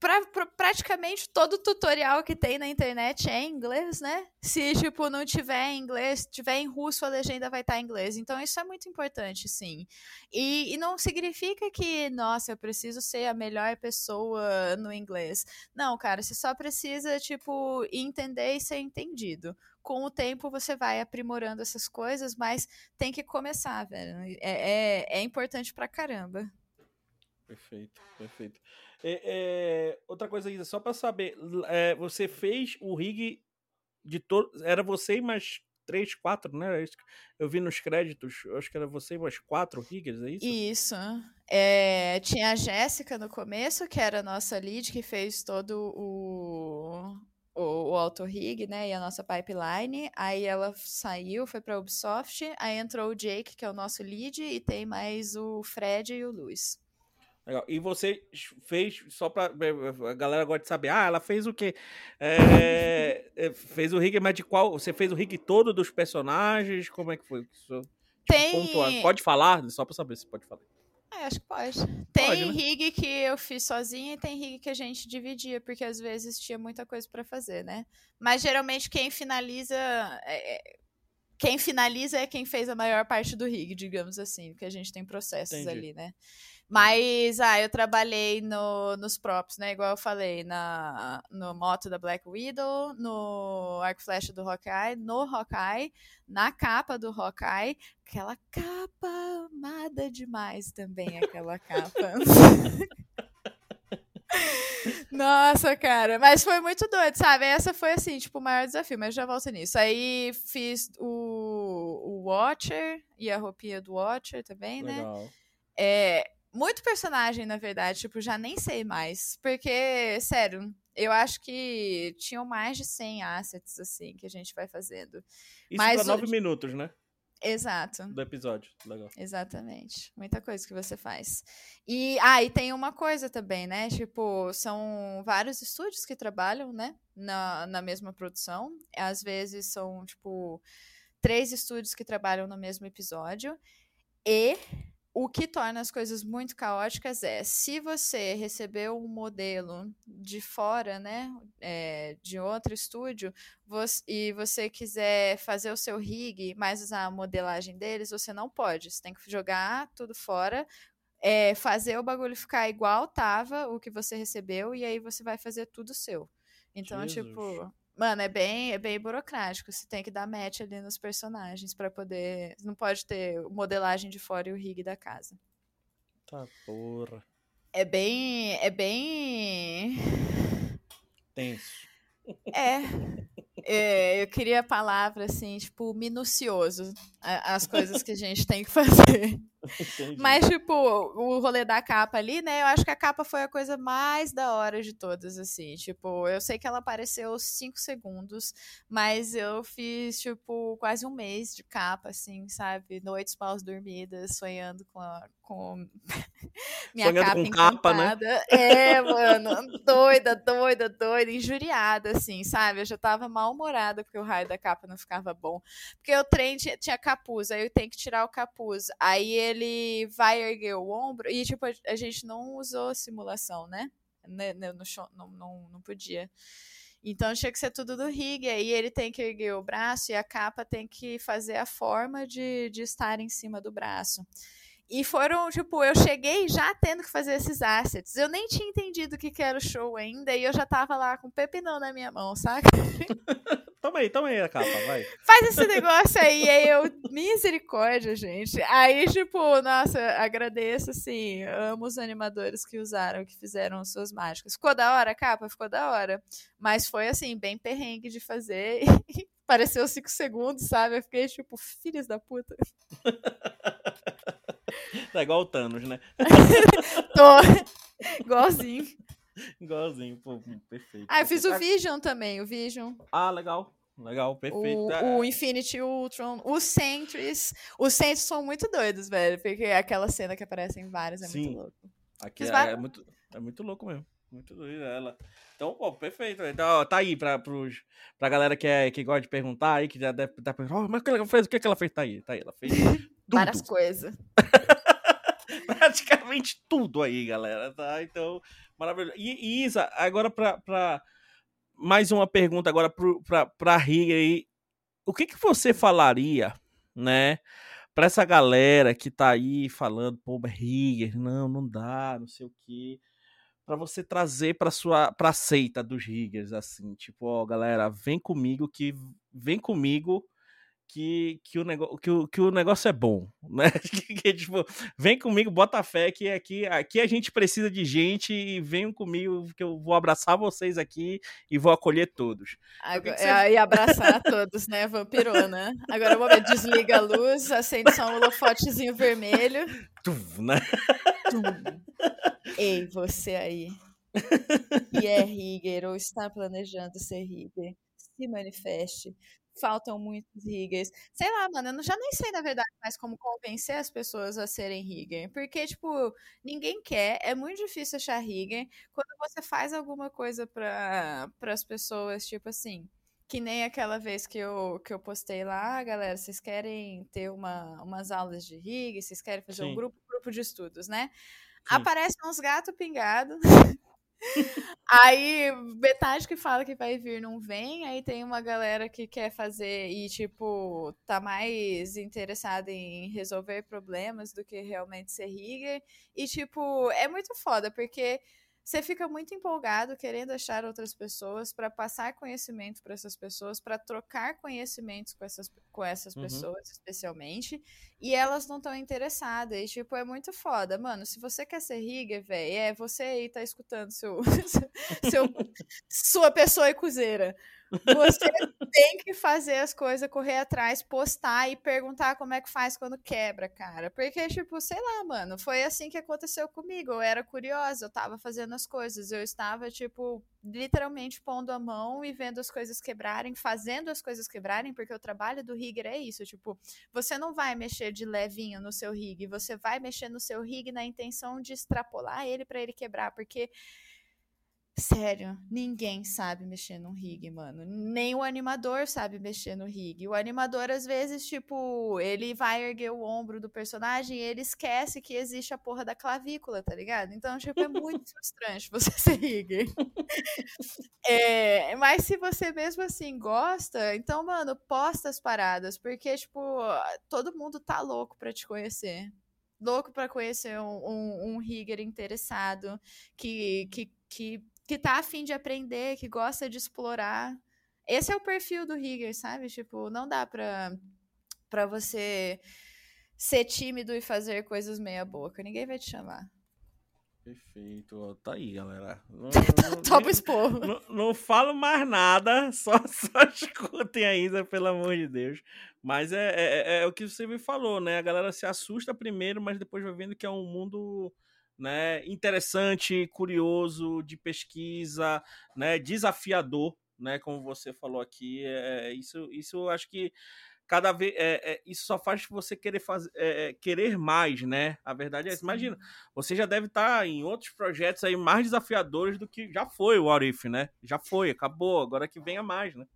Pra, pra, praticamente todo tutorial que tem na internet é em inglês, né? Se, tipo, não tiver em inglês, tiver em russo, a legenda vai estar em inglês. Então, isso é muito importante, sim. E, e não significa que, nossa, eu preciso ser a melhor pessoa no inglês. Não, cara, você só precisa, tipo, entender e ser entendido com o tempo você vai aprimorando essas coisas, mas tem que começar, velho. É, é, é importante pra caramba. Perfeito, perfeito. É, é, outra coisa, Isa, só para saber, é, você fez o rig de todos. Era você e mais três, quatro, né? Eu vi nos créditos, acho que era você e mais quatro riggers, é isso? Isso. É, tinha a Jéssica no começo, que era a nossa lead, que fez todo o, o, o auto rig, né? E a nossa pipeline. Aí ela saiu, foi pra Ubisoft. Aí entrou o Jake, que é o nosso lead, e tem mais o Fred e o Luiz. Legal. E você fez, só pra. A galera gosta de saber, ah, ela fez o quê? É, é, fez o rig, mas de qual? Você fez o rig todo dos personagens? Como é que foi? Tipo, Tem- Pode falar? Só pra saber se pode falar. É, acho que pode. Tem Pode, né? rig que eu fiz sozinha e tem rig que a gente dividia, porque às vezes tinha muita coisa pra fazer, né? Mas geralmente quem finaliza. é- é- Quem finaliza é quem fez a maior parte do rig, digamos assim, porque a gente tem processos Entendi. ali, né? Mas, ah, eu trabalhei no, nos props, né? Igual eu falei, na, no moto da Black Widow, no arco flecha do Hawkeye, no Hawkeye, na capa do Hawkeye, aquela capa amada demais também, aquela capa. (laughs) Nossa, cara, mas foi muito doido, sabe? Essa foi assim, tipo, o maior desafio, mas já volto nisso. Aí fiz o, o Watcher e a roupinha do Watcher também, né? Legal. É, muito personagem, na verdade, tipo, já nem sei mais. Porque, sério, eu acho que tinham mais de 100 assets, assim, que a gente vai fazendo. Isso Mas pra o- nove minutos, né? Exato. Do episódio. Legal. Exatamente. Muita coisa que você faz. E, ah, e tem uma coisa também, né? Tipo, são vários estúdios que trabalham, né? Na, na mesma produção. Às vezes são, tipo, três estúdios que trabalham no mesmo episódio. E o que torna as coisas muito caóticas é se você recebeu um modelo de fora, né? é, de outro estúdio, você- e você quiser fazer o seu rig, mas usar a modelagem deles, você não pode. Você tem que jogar tudo fora, é, fazer o bagulho ficar igual tava o que você recebeu, e aí você vai fazer tudo seu. Então, Jesus. tipo, mano, é bem, é bem burocrático. Você tem que dar match ali nos personagens pra poder. Não pode ter modelagem de fora e o rig da casa. Tá, porra. É bem. É bem. Tenso. É. É, eu queria a palavra assim, tipo, minucioso. As coisas que a gente tem que fazer. (laughs) Entendi. Mas, tipo, o rolê da capa ali, né? Eu acho que a capa foi a coisa mais da hora de todas, assim. Tipo, eu sei que ela apareceu 5 segundos, mas eu fiz, tipo, quase um mês de capa, assim, sabe? Noites mal dormidas, sonhando com a. Com (laughs) minha Sonhando capa com capa, né? É, mano, doida, doida, doida, injuriada, assim, sabe? Eu já tava mal-humorada porque o raio da capa não ficava bom. Porque o trem tinha, tinha capuz, aí eu tenho que tirar o capuz. Aí ele vai erguer o ombro e, tipo, a, gente não usou simulação, né? Né, né, No, show, não, não, não podia. Então tinha que ser tudo do rig, aí ele tem que erguer o braço e a capa tem que fazer a forma de, de estar em cima do braço. E foram, tipo, eu cheguei já tendo que fazer esses assets. Eu nem tinha entendido o que, que era o show ainda, e eu já tava lá com o pepinão na minha mão, saca? (laughs) Toma aí, toma aí a capa, vai. (laughs) faz esse negócio aí. Aí eu, misericórdia, gente. Aí, tipo, nossa, agradeço, assim, amo os animadores que usaram, que fizeram suas mágicas. Ficou da hora a capa? Ficou da hora. Mas foi, assim, bem perrengue de fazer. (laughs) Pareceu cinco segundos, sabe? Eu fiquei, tipo, filhos da puta. Tá igual o Thanos, né? (laughs) Tô. Igualzinho. (laughs) Igualzinho, pô, perfeito. Ah, eu fiz o Vision também, o Vision. Ah, legal. Legal, perfeito. O, Ah, o Infinity Ultron, os Sentries. Os Sentries são muito doidos, velho. Porque aquela cena que aparece em vários é Sim. muito louco. Aqui é, é muito, é muito louco mesmo. Muito doido ela. Então, pô, perfeito. Então, tá aí pra, pros, pra galera que, é, que gosta de perguntar aí, que já deve estar perguntando, "Oh, mas o que ela fez? O que, que ela fez? Tá aí, tá aí. Ela fez. (laughs) Várias coisas. (laughs) Praticamente tudo aí, galera. Tá? Então, maravilhoso. E, e Isa, agora pra. Mais uma pergunta agora pra Riga aí. O que, que você falaria, né? Pra essa galera que tá aí falando, pô, Rigger, não, não dá, não sei o quê. Pra você trazer pra sua pra seita dos Riggers, assim, tipo, ó, galera, vem comigo que vem comigo que, que, o, nego, que, o, que o negócio é bom, (laughs) né? Que, que, tipo, vem comigo, bota fé que aqui, aqui a gente precisa de gente e venham comigo que eu vou abraçar vocês aqui e vou acolher todos. Agora, que você- é, E abraçar a todos, né? Vampirona. Agora o momento desliga a luz, acende só um holofotezinho vermelho. Tum, né? Tum. Ei, você aí. E é Rigger ou está planejando ser Rigger? se manifeste. Faltam muitos riggers. Sei lá, mano, eu já nem sei, na verdade, mais como convencer as pessoas a serem rigger. Porque, tipo, ninguém quer, é muito difícil achar rigger. Quando você faz alguma coisa para as pessoas, tipo assim, que nem aquela vez que eu, que eu postei lá, "Ah, galera, vocês querem ter uma, umas aulas de rig, vocês querem fazer Sim. um grupo, grupo de estudos, né? Sim. Aparecem uns gatos pingados. (laughs) Aí, metade que fala que vai vir não vem. Aí tem uma galera que quer fazer e, tipo, tá mais interessada em resolver problemas do que realmente ser rigger. E, tipo, é muito foda, porque você fica muito empolgado querendo achar outras pessoas para passar conhecimento para essas pessoas, para trocar conhecimentos com essas, com essas Uhum. pessoas, especialmente, e elas não estão interessadas. E, tipo, é muito foda. Mano, se você quer ser rigger, velho, é você aí tá escutando seu, (laughs) seu, sua pessoa ecuzeira. Você tem que fazer as coisas, correr atrás, postar e perguntar como é que faz quando quebra, cara. Porque, tipo, sei lá, mano, foi assim que aconteceu comigo. Eu era curiosa, eu tava fazendo as coisas. Eu estava, tipo, literalmente pondo a mão e vendo as coisas quebrarem, fazendo as coisas quebrarem, porque o trabalho do rigger é isso, tipo, você não vai mexer de levinho no seu rig, você vai mexer no seu rig na intenção de extrapolar ele pra ele quebrar, porque Sério, ninguém sabe mexer num rig, mano. Nem o animador sabe mexer no rig. O animador, às vezes, tipo, ele vai erguer o ombro do personagem e ele esquece que existe a porra da clavícula, tá ligado? Então, tipo, é muito (laughs) frustrante (laughs) você ser rigger. É, mas se você mesmo assim gosta, então, mano, posta as paradas, porque, tipo, todo mundo tá louco pra te conhecer. Louco pra conhecer um, um, um rigger interessado, que, que, que que tá afim de aprender, que gosta de explorar. Esse é o perfil do Rigger, sabe? Tipo, não dá pra, pra você ser tímido e fazer coisas meia boca. Ninguém vai te chamar. Perfeito, tá aí, galera. Não, (laughs) não- Topa nem- esporro. não, não falo mais nada, (laughs) só, só (laughs) escutem ainda, pelo amor de Deus. Mas é, é, é o que você me falou, né? A galera se assusta primeiro, mas depois vai vendo que é um mundo né, interessante, curioso, de pesquisa, né, desafiador, né, como você falou aqui. É, isso, isso eu acho que cada vez é, é, isso só faz você querer fazer, é, querer mais, né? A verdade é essa. Imagina, você já deve estar em outros projetos aí mais desafiadores do que já foi o What If, né? Já foi, acabou, agora que venha mais, né?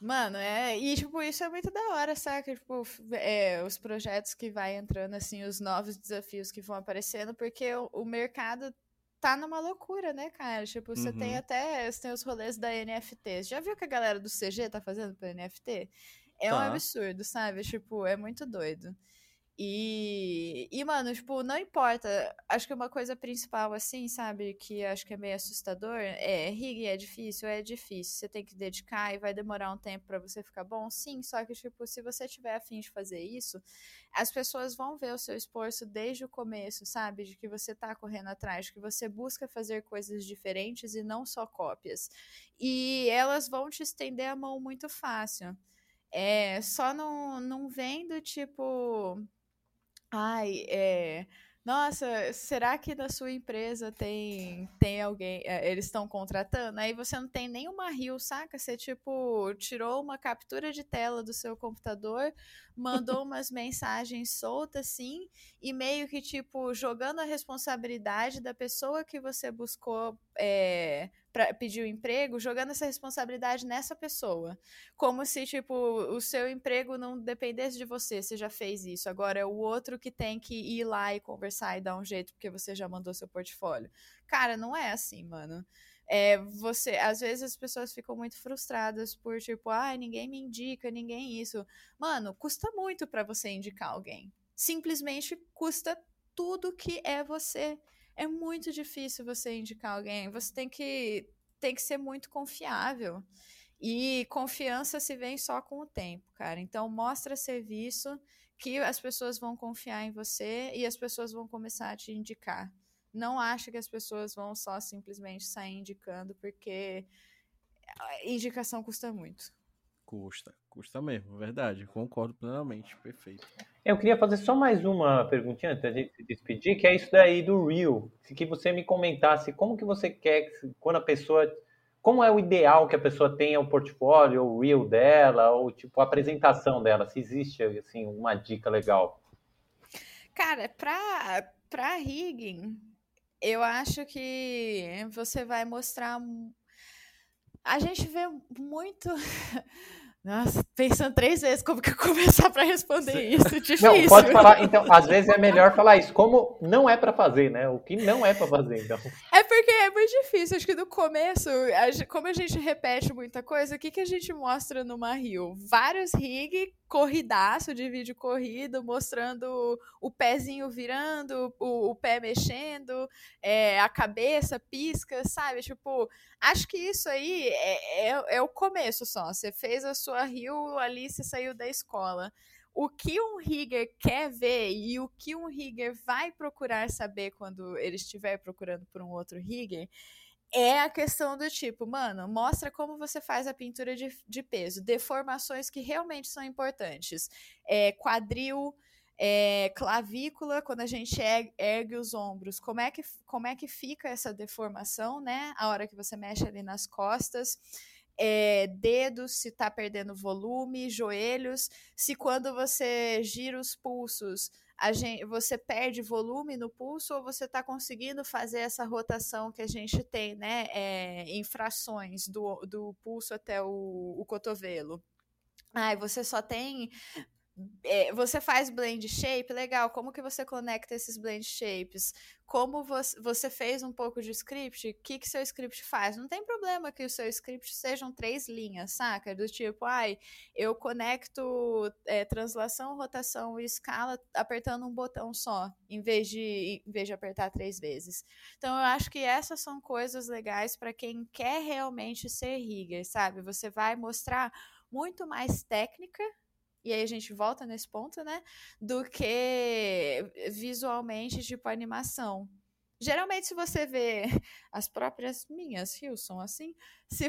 Mano, é. E, tipo, isso é muito da hora, saca? Tipo, é, os projetos que vai entrando, assim, os novos desafios que vão aparecendo, porque o, o mercado tá numa loucura, né, cara? Tipo, você Uhum. tem até você tem os rolês da NFT. Já viu que a galera do CG tá fazendo pra NFT? É um Tá. absurdo, sabe? Tipo, é muito doido. E, e, mano, tipo, não importa. Acho que uma coisa principal, assim, sabe, que acho que é meio assustador, é rig é difícil, é difícil. Você tem que dedicar e vai demorar um tempo pra você ficar bom, sim. Só que, tipo, se você tiver afim de fazer isso, as pessoas vão ver o seu esforço desde o começo, sabe? De que você tá correndo atrás, de que você busca fazer coisas diferentes e não só cópias. E elas vão te estender a mão muito fácil. É, só não, não vendo, tipo. Ai, é. Nossa, será que na sua empresa tem, tem alguém. é, Eles estão contratando? Aí você não tem nenhuma rio, saca? Você, tipo, tirou uma captura de tela do seu computador, mandou (laughs) umas mensagens soltas, assim, e meio que, tipo, jogando a responsabilidade da pessoa que você buscou é, para pedir o emprego, jogando essa responsabilidade nessa pessoa. Como se, tipo, o seu emprego não dependesse de você, você já fez isso. Agora é o outro que tem que ir lá e conversar e dar um jeito porque você já mandou seu portfólio. Cara, não é assim, mano. É, você, às vezes as pessoas ficam muito frustradas por tipo, ai, ninguém me indica, ninguém isso. Mano, custa muito pra você indicar alguém. Simplesmente custa tudo que é você. É muito difícil você indicar alguém. Você tem que tem que ser muito confiável. E confiança se vem só com o tempo, cara. Então mostra serviço que as pessoas vão confiar em você e as pessoas vão começar a te indicar. Não acha que as pessoas vão só simplesmente sair indicando, porque indicação custa muito. Custa, custa mesmo, verdade. Concordo plenamente, perfeito. Eu queria fazer só mais uma perguntinha antes da gente se despedir, que é isso daí do Real. Se que você me comentasse como que você quer, que- quando a pessoa como é o ideal que a pessoa tenha o portfólio, o reel dela, ou tipo a apresentação dela? Se existe assim uma dica legal? Cara, para para rigging, eu acho que você vai mostrar a gente vê muito (laughs) Nossa, pensando três vezes como que eu começar para responder isso, (laughs) difícil. Não, pode falar, então, às vezes é melhor falar isso, como não é para fazer, né? O que não é para fazer, então. É porque muito difícil, acho que no começo, como a gente repete muita coisa, o que, que a gente mostra numa Rio? Vários rig, corridaço de vídeo corrido, mostrando o pezinho virando, o, o pé mexendo, é, a cabeça pisca, sabe? Tipo, acho que isso aí é, é, é o começo só. Você fez a sua Rio ali, você saiu da escola o que um rigger quer ver e o que um rigger vai procurar saber quando ele estiver procurando por um outro rigger é a questão do tipo, mano, mostra como você faz a pintura de, de peso, deformações que realmente são importantes. É, quadril, é, clavícula, quando a gente ergue os ombros, como é, que, como é que fica essa deformação, né? A hora que você mexe ali nas costas é, dedos, se está perdendo volume, joelhos, se quando você gira os pulsos, gente, você perde volume no pulso ou você está conseguindo fazer essa rotação que a gente tem, né, é, em frações do, do pulso até o, o cotovelo. Ai, você só tem é, você faz blend shape, legal. Como que você conecta esses blend shapes? Como você, fez um pouco de script? O que que seu script faz? Não tem problema que o seu script sejam três linhas, saca? Do tipo, ai, eu conecto é, translação, rotação e escala apertando um botão só, em vez de em vez de apertar três vezes. Então eu acho que essas são coisas legais para quem quer realmente ser rigger, sabe? Você vai mostrar muito mais técnica e aí a gente volta nesse ponto, né? Do que visualmente, tipo, animação. Geralmente, se você vê (laughs) as próprias minhas Hilson, assim, (laughs) se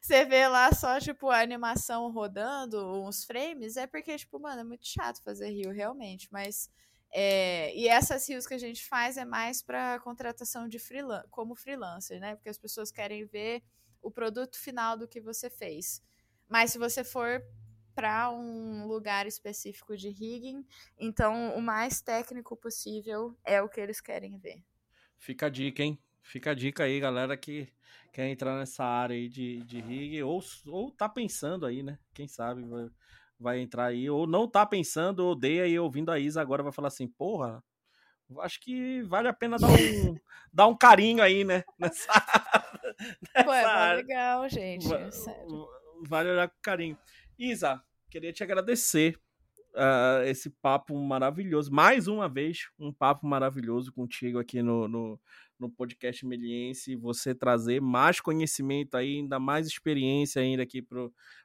você vê lá só, tipo, a animação rodando, uns frames, é porque, tipo, mano, é muito chato fazer rio, realmente, mas... É, e essas rios que a gente faz é mais para contratação de como freelancer, né? Porque as pessoas querem ver o produto final do que você fez. Mas se você for para um lugar específico de rigging. Então, o mais técnico possível é o que eles querem ver. Fica a dica, hein? Fica a dica aí, galera que quer entrar nessa área aí de, de rigging ou, ou tá pensando aí, né? Quem sabe vai, vai entrar aí, ou não tá pensando, odeia e ouvindo a Isa agora vai falar assim, porra, acho que vale a pena dar um, (laughs) dar um carinho aí, né? Nessa, nessa Pô, é legal, gente. Vale olhar com carinho. Isa, queria te agradecer uh, esse papo maravilhoso. Mais uma vez, um papo maravilhoso contigo aqui no, no, no podcast Meliense. Você trazer mais conhecimento ainda mais experiência ainda aqui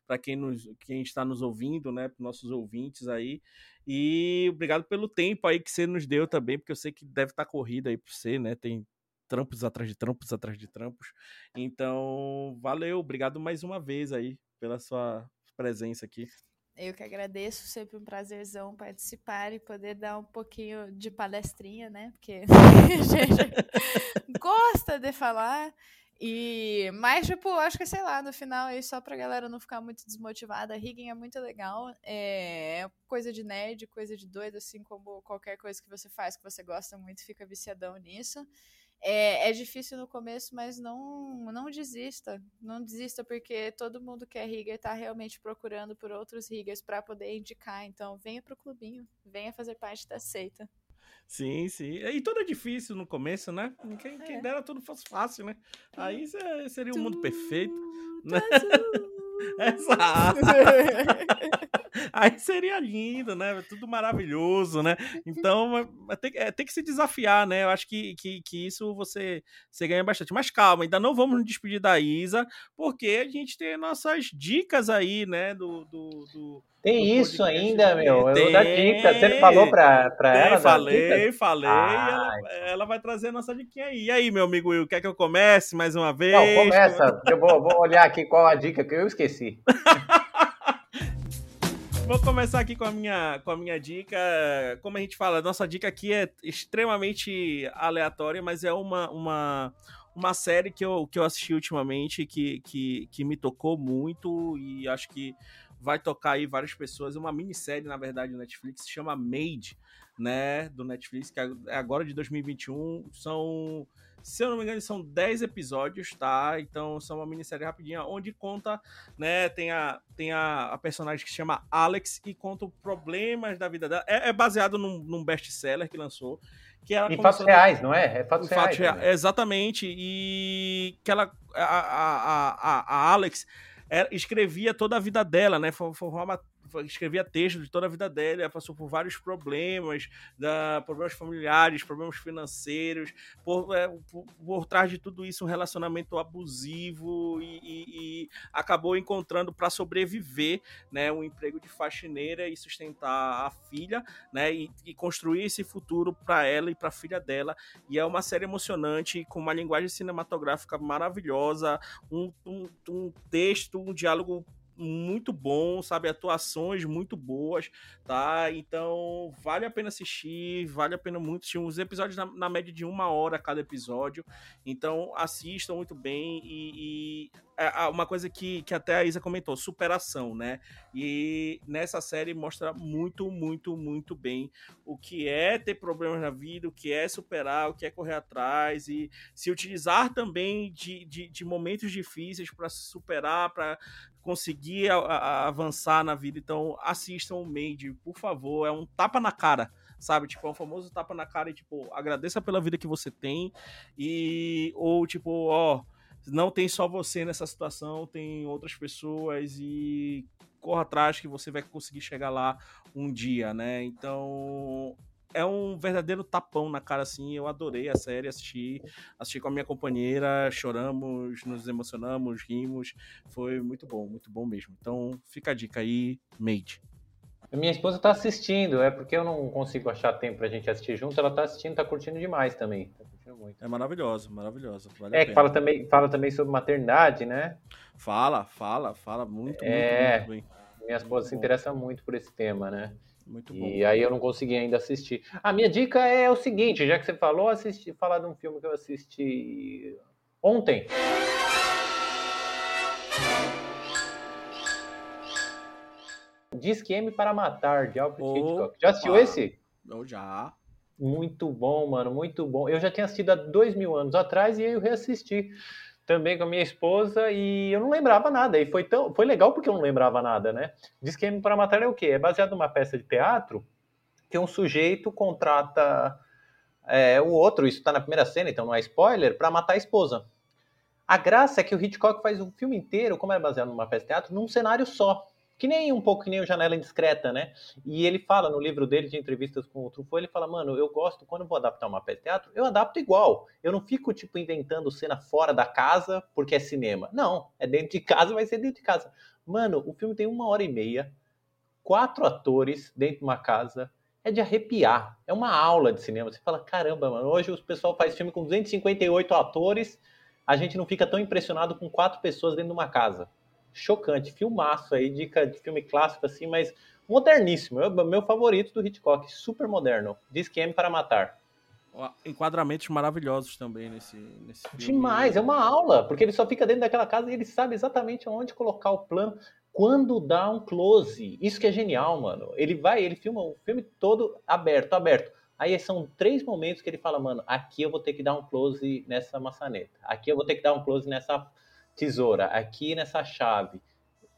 para quem, nos, quem está nos ouvindo, né? Para nossos ouvintes aí. E obrigado pelo tempo aí que você nos deu também, porque eu sei que deve estar tá corrido aí para você, né? Tem trampos atrás de trampos atrás de trampos. Então, valeu, obrigado mais uma vez aí pela sua presença aqui. Eu que agradeço, sempre um prazerzão participar e poder dar um pouquinho de palestrinha, né? Porque a (laughs) gente gosta de falar. E, mas, tipo, acho que, sei lá, no final aí, só pra galera não ficar muito desmotivada, rigging é muito legal. É coisa de nerd, coisa de doido, assim como qualquer coisa que você faz que você gosta muito, fica viciadão nisso. É, é difícil no começo, mas não, não desista. Não desista, porque todo mundo que é rigger está realmente procurando por outros riggers para poder indicar. Então, venha pro clubinho, venha fazer parte da seita. Sim, sim. E tudo é difícil no começo, né? Quem, é. quem dera tudo fosse fácil, né? Aí seria o um mundo perfeito. (laughs) Né? Exato. (laughs) Aí seria lindo, né? Tudo maravilhoso, né? Então, tem, é, tem que se desafiar, né? Eu acho que, que, que isso você, você ganha bastante. Mas calma, ainda não vamos nos despedir da Isa, porque a gente tem nossas dicas aí, né? Do, do, do tem isso ainda, meu. Tem, eu dar dica. Você falou pra, pra tem, ela? Falei, falei. Ah, ela, ela, vai trazer a nossa dica aí. E aí, meu amigo Will, quer que eu comece mais uma vez? Não, começa. Eu vou, vou olhar aqui qual a dica que eu esqueci. (laughs) Vou começar aqui com a minha, com a minha dica. Como a gente fala, nossa dica aqui é extremamente aleatória, mas é uma, uma, uma série que eu, que eu assisti ultimamente que, que, que me tocou muito e acho que vai tocar aí várias pessoas. É uma minissérie, na verdade, do Netflix, se chama Made, né? Do Netflix, que é agora de 2021. São se eu não me engano, são 10 episódios, tá? Então são uma minissérie rapidinha, onde conta, né? Tem a, tem a, a personagem que se chama Alex e conta problemas da vida dela. É, é baseado num, num best-seller que lançou. Que ela em fatos reais, não é? É fatos reais. Fatos reais exatamente. E que ela. A, a, a, a Alex escrevia toda a vida dela, né? Uma escrevia texto de toda a vida dela, ela passou por vários problemas, da, problemas familiares, problemas financeiros, por, é, por, por, trás de tudo isso um relacionamento abusivo e, e, e acabou encontrando para sobreviver, né, um emprego de faxineira e sustentar a filha, né, e, e construir esse futuro para ela e para a filha dela. E é uma série emocionante com uma linguagem cinematográfica maravilhosa, um, um, um texto, um diálogo muito bom, sabe? Atuações muito boas, tá? Então, vale a pena assistir, vale a pena muito assistir. Os episódios na, na média de uma hora cada episódio. Então, assistam muito bem e, e uma coisa que, que até a Isa comentou, superação, né? E nessa série mostra muito, muito, muito bem o que é ter problemas na vida, o que é superar, o que é correr atrás e se utilizar também de, de, de momentos difíceis para superar, para conseguir a, a, avançar na vida. Então, assistam o Made, por favor. É um tapa na cara, sabe? Tipo, é um famoso tapa na cara e, tipo, agradeça pela vida que você tem. E, ou, tipo, ó, não tem só você nessa situação, tem outras pessoas e corra atrás que você vai conseguir chegar lá um dia, né? Então, é um verdadeiro tapão na cara, assim. Eu adorei a série, assisti, assisti com a minha companheira, choramos, nos emocionamos, rimos. Foi muito bom, muito bom mesmo. Então, fica a dica aí, Made. Minha esposa tá assistindo, é porque eu não consigo achar tempo pra gente assistir junto. Ela tá assistindo, tá curtindo demais também. Tá curtindo muito. É maravilhoso, maravilhoso. Vale é, que fala também, fala também sobre maternidade, né? Fala, fala, fala muito, é, muito, muito bem. Minha esposa muito se interessa muito por esse tema, né? Muito bom. E aí eu não consegui ainda assistir. A minha dica é o seguinte, já que você falou, assisti, falar de um filme que eu assisti ontem. Disque M para Matar, de Alfred Hitchcock. Já assistiu esse? Eu já. Muito bom, mano, muito bom. Eu já tinha assistido há dois mil anos atrás e aí eu reassisti também com a minha esposa e eu não lembrava nada. E foi tão foi legal porque eu não lembrava nada, né? Diz que para matar é o quê? É baseado numa peça de teatro que um sujeito contrata é, o outro, isso está na primeira cena, então não é spoiler, para matar a esposa. A graça é que o Hitchcock faz o filme inteiro, como é baseado numa peça de teatro, num cenário só que nem um pouco que nem o Janela Indiscreta, né? E ele fala no livro dele de entrevistas com o Truffaut, ele fala, mano, eu gosto, quando eu vou adaptar uma peça de teatro, eu adapto igual. Eu não fico, tipo, inventando cena fora da casa porque é cinema. Não, é dentro de casa, vai ser dentro de casa. Mano, o filme tem uma hora e meia, quatro atores dentro de uma casa, é de arrepiar. É uma aula de cinema. Você fala, caramba, mano, hoje o pessoal faz filme com 258 atores, a gente não fica tão impressionado com quatro pessoas dentro de uma casa chocante, filmaço aí, dica de filme clássico assim, mas moderníssimo. É meu favorito do Hitchcock, super moderno. Diz que M para matar. Enquadramentos maravilhosos também nesse, nesse filme. Demais, é uma aula, porque ele só fica dentro daquela casa e ele sabe exatamente onde colocar o plano, quando dá um close. Isso que é genial, mano. Ele vai, ele filma o filme todo aberto, aberto. Aí são três momentos que ele fala, mano, aqui eu vou ter que dar um close nessa maçaneta. Aqui eu vou ter que dar um close nessa tesoura, aqui nessa chave.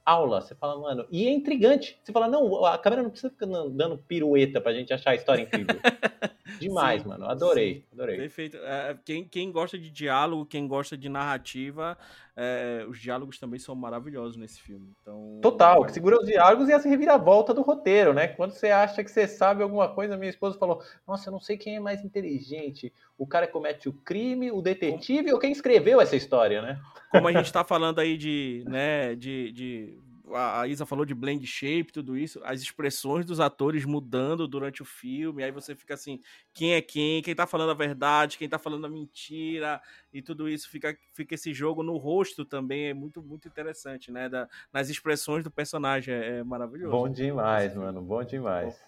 Aula, você fala, mano, e é intrigante. Você fala, não, a câmera não precisa ficar dando pirueta pra gente achar a história incrível. (laughs) Demais, sim, mano. Adorei, sim. adorei. Perfeito. É, quem, quem gosta de diálogo, quem gosta de narrativa, é, os diálogos também são maravilhosos nesse filme. Então, Total, que segura os diálogos e essa reviravolta do roteiro, né? Quando você acha que você sabe alguma coisa, minha esposa falou: Nossa, eu não sei quem é mais inteligente. O cara comete o crime, o detetive Como... ou quem escreveu essa história, né? Como a gente tá falando aí de, né, de, de a Isa falou de blend shape, tudo isso, as expressões dos atores mudando durante o filme, aí você fica assim, quem é quem, quem tá falando a verdade, quem tá falando a mentira, e tudo isso fica, fica esse jogo no rosto também, é muito, muito interessante, né, da, nas expressões do personagem, é, é maravilhoso. Bom demais, mano, bom demais.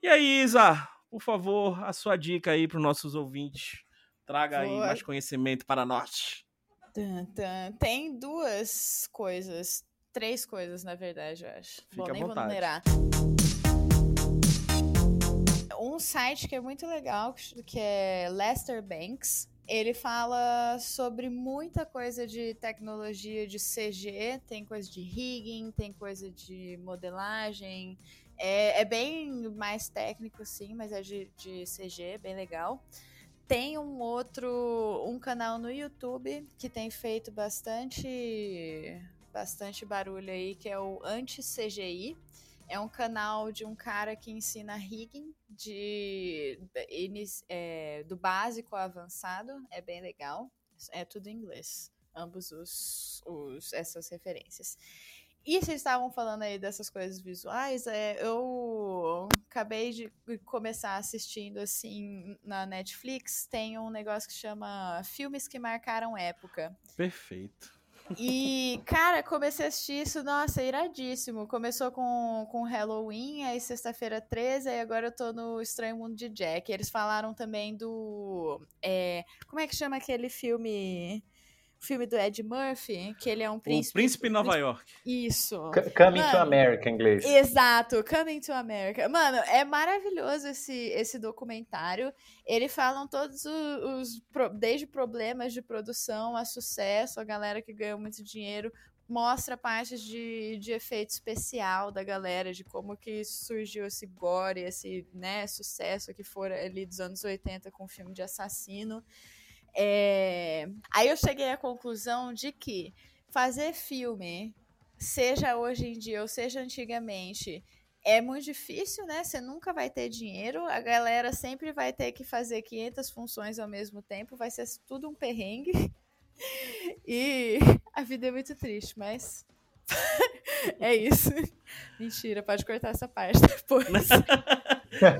E aí, Isa, por favor, a sua dica aí para os nossos ouvintes. Traga aí Vou- mais conhecimento para nós. Tem duas coisas. Três coisas, na verdade, eu acho. Fica Bom, à nem vou vontade. numerar. Um site que é muito legal, que é Lester Banks. Ele fala sobre muita coisa de tecnologia de CG, tem coisa de rigging, tem coisa de modelagem. É, é bem mais técnico, sim, mas é de, de CG, bem legal. Tem um outro, um canal no YouTube que tem feito bastante, bastante barulho aí, que é o Anti-CGI. É um canal de um cara que ensina rigging de, é, do básico ao avançado. É bem legal. É tudo em inglês. Ambos os, os essas referências. E vocês estavam falando aí dessas coisas visuais, é, eu acabei de começar assistindo assim na Netflix, tem um negócio que chama Filmes que Marcaram Época. Perfeito. E, cara, comecei a assistir isso, nossa, iradíssimo. Começou com, com Halloween, aí sexta-feira 13, aí agora eu tô no Estranho Mundo de Jack. Eles falaram também do. é, como é que chama aquele filme? Filme do Ed Murphy? Que ele é um O príncipe. Príncipe Nova York. Isso. C- Coming to Mano, America, em inglês. Exato, Coming to America. Mano, é maravilhoso esse, esse documentário. Ele falam todos os, os desde problemas de produção a sucesso, a galera que ganhou muito dinheiro, mostra partes de, de efeito especial da galera, de como que surgiu esse gore, esse né, sucesso que foi ali dos anos 80 com o filme de assassino. É, Aí eu cheguei à conclusão de que fazer filme seja hoje em dia ou seja antigamente, é muito difícil, né? Você nunca vai ter dinheiro, a galera sempre vai ter que fazer 500 funções ao mesmo tempo, vai ser tudo um perrengue. (laughs) E a vida é muito triste, mas (laughs) é isso. Mentira, pode cortar essa parte depois. (laughs)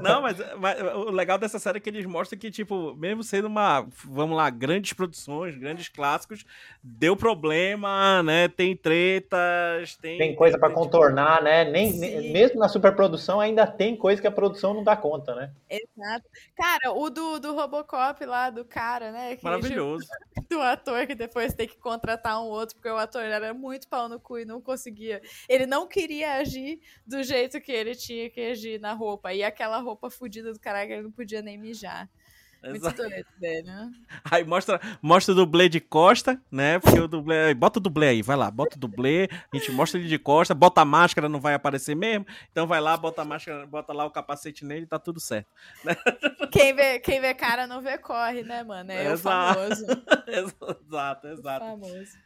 Não, mas, mas o legal dessa série é que eles mostram que, tipo, mesmo sendo uma, vamos lá, grandes produções, grandes clássicos, deu problema, né? Tem tretas, tem. Tem coisa pra tem, tipo, contornar, né? Nem, Sim. mesmo na superprodução ainda tem coisa que a produção não dá conta, né? Exato. Cara, o do, do Robocop lá, do cara, né? que- Maravilhoso. (laughs) do ator que depois tem que contratar um outro, porque o ator era muito pau no cu e não conseguia. Ele não queria agir do jeito que ele tinha que agir na roupa. E aquela roupa fodida do caralho, ele não podia nem mijar. Muito Exato. doido, velho. Aí mostra, mostra o dublê de costa, né? Porque o dublê. Bota o dublê aí, vai lá, bota o dublê, a gente mostra ele de costa, bota a máscara, não vai aparecer mesmo. Então vai lá, bota a máscara, bota lá o capacete nele tá tudo certo. (laughs) Quem vê, quem vê cara não vê corre, né, mano? É o Exato. famoso. (laughs) exato, o exato. famoso.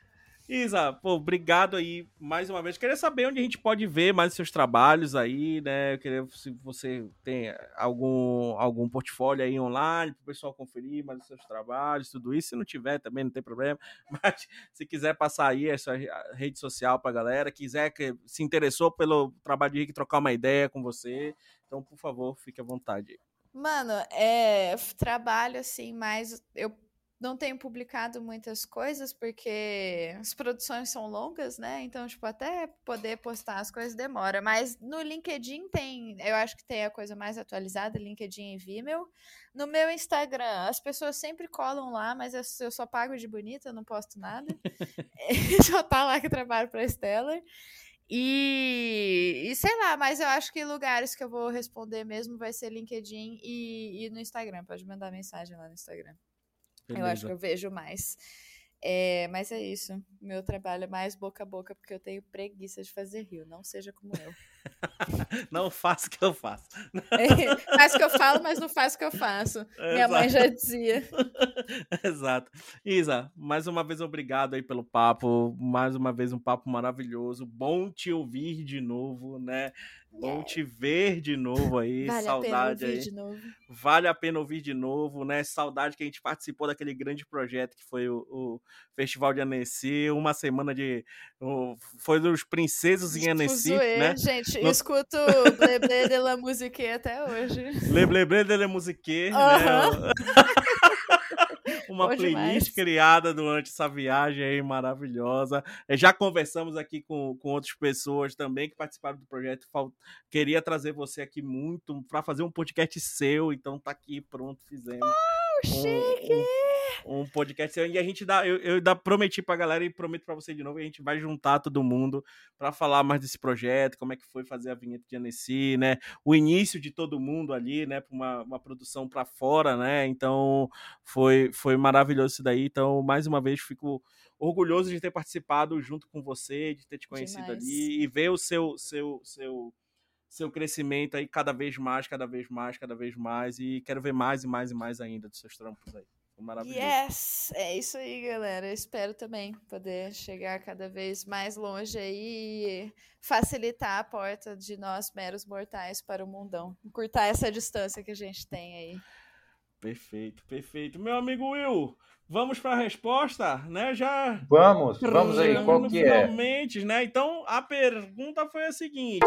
Isa, pô, obrigado aí mais uma vez. Queria saber onde a gente pode ver mais seus trabalhos aí, né? Eu queria se você tem algum, algum portfólio aí online para o pessoal conferir mais os seus trabalhos, tudo isso. Se não tiver, também não tem problema. (laughs) Mas se quiser passar aí essa rede social pra galera, quiser que se interessou pelo trabalho de Rick trocar uma ideia com você, então, por favor, fique à vontade. Mano, é, trabalho assim, mas eu não tenho publicado muitas coisas porque as produções são longas, né? Então, tipo, até poder postar as coisas demora. Mas no LinkedIn tem, eu acho que tem a coisa mais atualizada, LinkedIn e Vimeo. No meu Instagram, as pessoas sempre colam lá, mas eu, só pago de bonita, eu não posto nada. (laughs) (laughs) só tá lá que eu trabalho pra Stellar. E, e sei lá, mas eu acho que lugares que eu vou responder mesmo vai ser LinkedIn e, e no Instagram. Pode mandar mensagem lá no Instagram. Eu acho que eu vejo mais. É, mas é isso. Meu trabalho é mais boca a boca, porque eu tenho preguiça de fazer rio. Não seja como eu. (laughs) Não faça o que eu faço. É, faz o que eu falo, mas não faz o que eu faço. Minha mãe já dizia. (laughs) Exato. Isa, mais uma vez obrigado aí pelo papo. Mais uma vez um papo maravilhoso. Bom te ouvir de novo, né? Bom te ver de novo aí. (laughs) Vale Saudade aí. de novo. Vale a pena ouvir de novo, né? Saudade que a gente participou daquele grande projeto que foi o, o Festival de Annecy, uma semana de. o- foi dos Princesos em Annecy, Fuzuê, né? Gente, No- escuto Blé Blé de la Musique até hoje. (laughs) Le Blé Blé de la Musique, Aham. né? (laughs) Uma Bom playlist demais. criada durante essa viagem aí maravilhosa. Eh, Já conversamos aqui com, com outras pessoas também que participaram do projeto. Queria trazer você aqui muito para fazer um podcast seu, então tá aqui pronto, fizemos. um- chique! um podcast e a gente dá, eu, eu ainda prometi pra galera e prometo pra você de novo, a gente vai juntar todo mundo para falar mais desse projeto, como é que foi fazer a vinheta de Annecy, né? O início de todo mundo ali, né? Pra uma, uma produção para fora, né? Então foi, foi maravilhoso isso daí. Então, mais uma vez, fico orgulhoso de ter participado junto com você, de ter te conhecido Demais. ali e ver o seu, seu, seu, seu crescimento aí cada vez mais, cada vez mais, cada vez mais. E quero ver mais e mais e mais ainda dos seus trampos aí. Maravilhoso. Yes! É isso aí, galera. Eu espero também poder chegar cada vez mais longe aí e facilitar a porta de nós, meros mortais, para o mundão. Encurtar essa distância que a gente tem aí. Perfeito, perfeito. Meu amigo Will, vamos para a resposta, né? Já Vamos, vamos aí, qual que é? finalmente, né? Então, a pergunta foi a seguinte: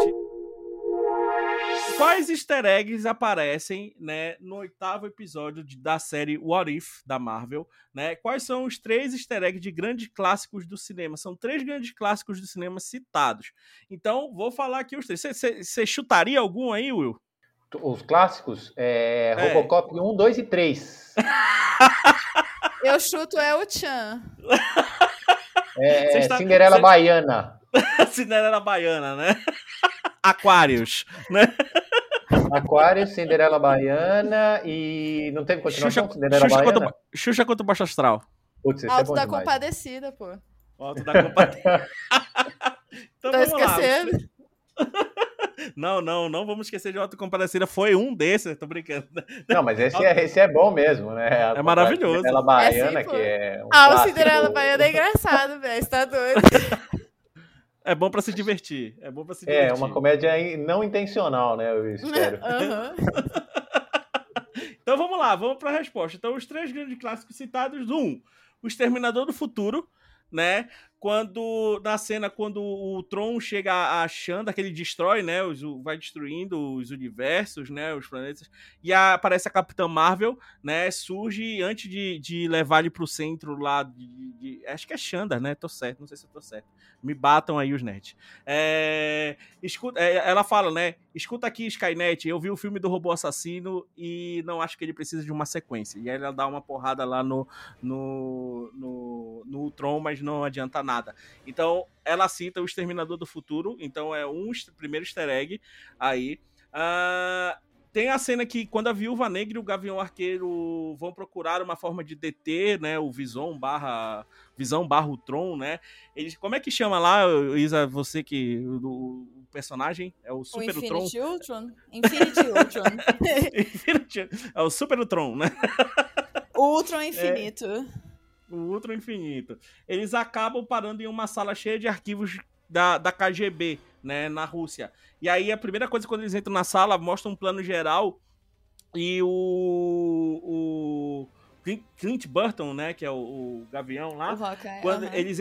Quais easter eggs aparecem, né, no oitavo episódio de- da série What If da Marvel, né? Quais são os três easter eggs de grandes clássicos do cinema? São três grandes clássicos do cinema citados. Então, vou falar aqui os três. Você chutaria algum aí, Will? Os clássicos, é, É. Robocop 1, 2 e 3. Eu chuto é o Chan. É, está- Cinderela cê- Baiana. (laughs) Cinderela Baiana, né? Aquários, né? Aquário, Cinderela Baiana e. Não teve continuação? Xuxa, Cinderela Xuxa, Baiana? contra, Xuxa contra o Baixo Astral. Putz, é Alto bom da demais. Compadecida, pô. Alto da compadecida. (laughs) então Tô esquecendo. (laughs) Não, não, não vamos esquecer de Alto Compadecida. Foi um desses, tô brincando. Não, mas esse é, esse é bom mesmo, né? É maravilhoso. Cinderela Baiana, É sim, pô. que é. Um Ah, o. Cinderela Baiana é engraçado, velho. Você tá doido. (laughs) É bom pra se divertir. É bom pra se É, divertir. uma comédia não intencional, né? Eu (laughs) espero. Aham. Então vamos lá, vamos pra resposta. Então, os três grandes clássicos citados: um, O Exterminador do Futuro, né? Quando, na cena, quando o Tron chega a Xanda, que ele destrói, né? Os, vai destruindo os universos, né? Os planetas. E a- aparece a Capitã Marvel, né? Surge antes de, de levar ele pro centro lá de, de- Acho que é Xanda, né? Tô certo, não sei se eu tô certo. Me batam aí os nerds. É, escuta, é, ela fala, né? Escuta aqui, Skynet. Eu vi o filme do robô assassino e não acho que ele precisa de uma sequência. E aí ela dá uma porrada lá no, no, no, no Ultron, mas não adianta nada. Então, ela cita o Exterminador do Futuro. Então, é um primeiro easter egg aí. Ah, tem a cena que quando a Viúva Negra e o Gavião Arqueiro vão procurar uma forma de deter, né, o Visão barra Visão barra o Tron, né? Eles, como é que chama lá, Isa, você que o, o personagem é o O Super Tron? Infinity Ultron? Infinity Ultron. (laughs) é o Super Tron, né? Ultron (laughs) infinito. O Ultron Infinito. Eles acabam parando em uma sala cheia de arquivos da, da KGB, né, na Rússia. E aí a primeira coisa quando eles entram na sala, mostra um plano geral e o, o Clint- Burton, né, que é o, o Gavião lá, O quando aham. eles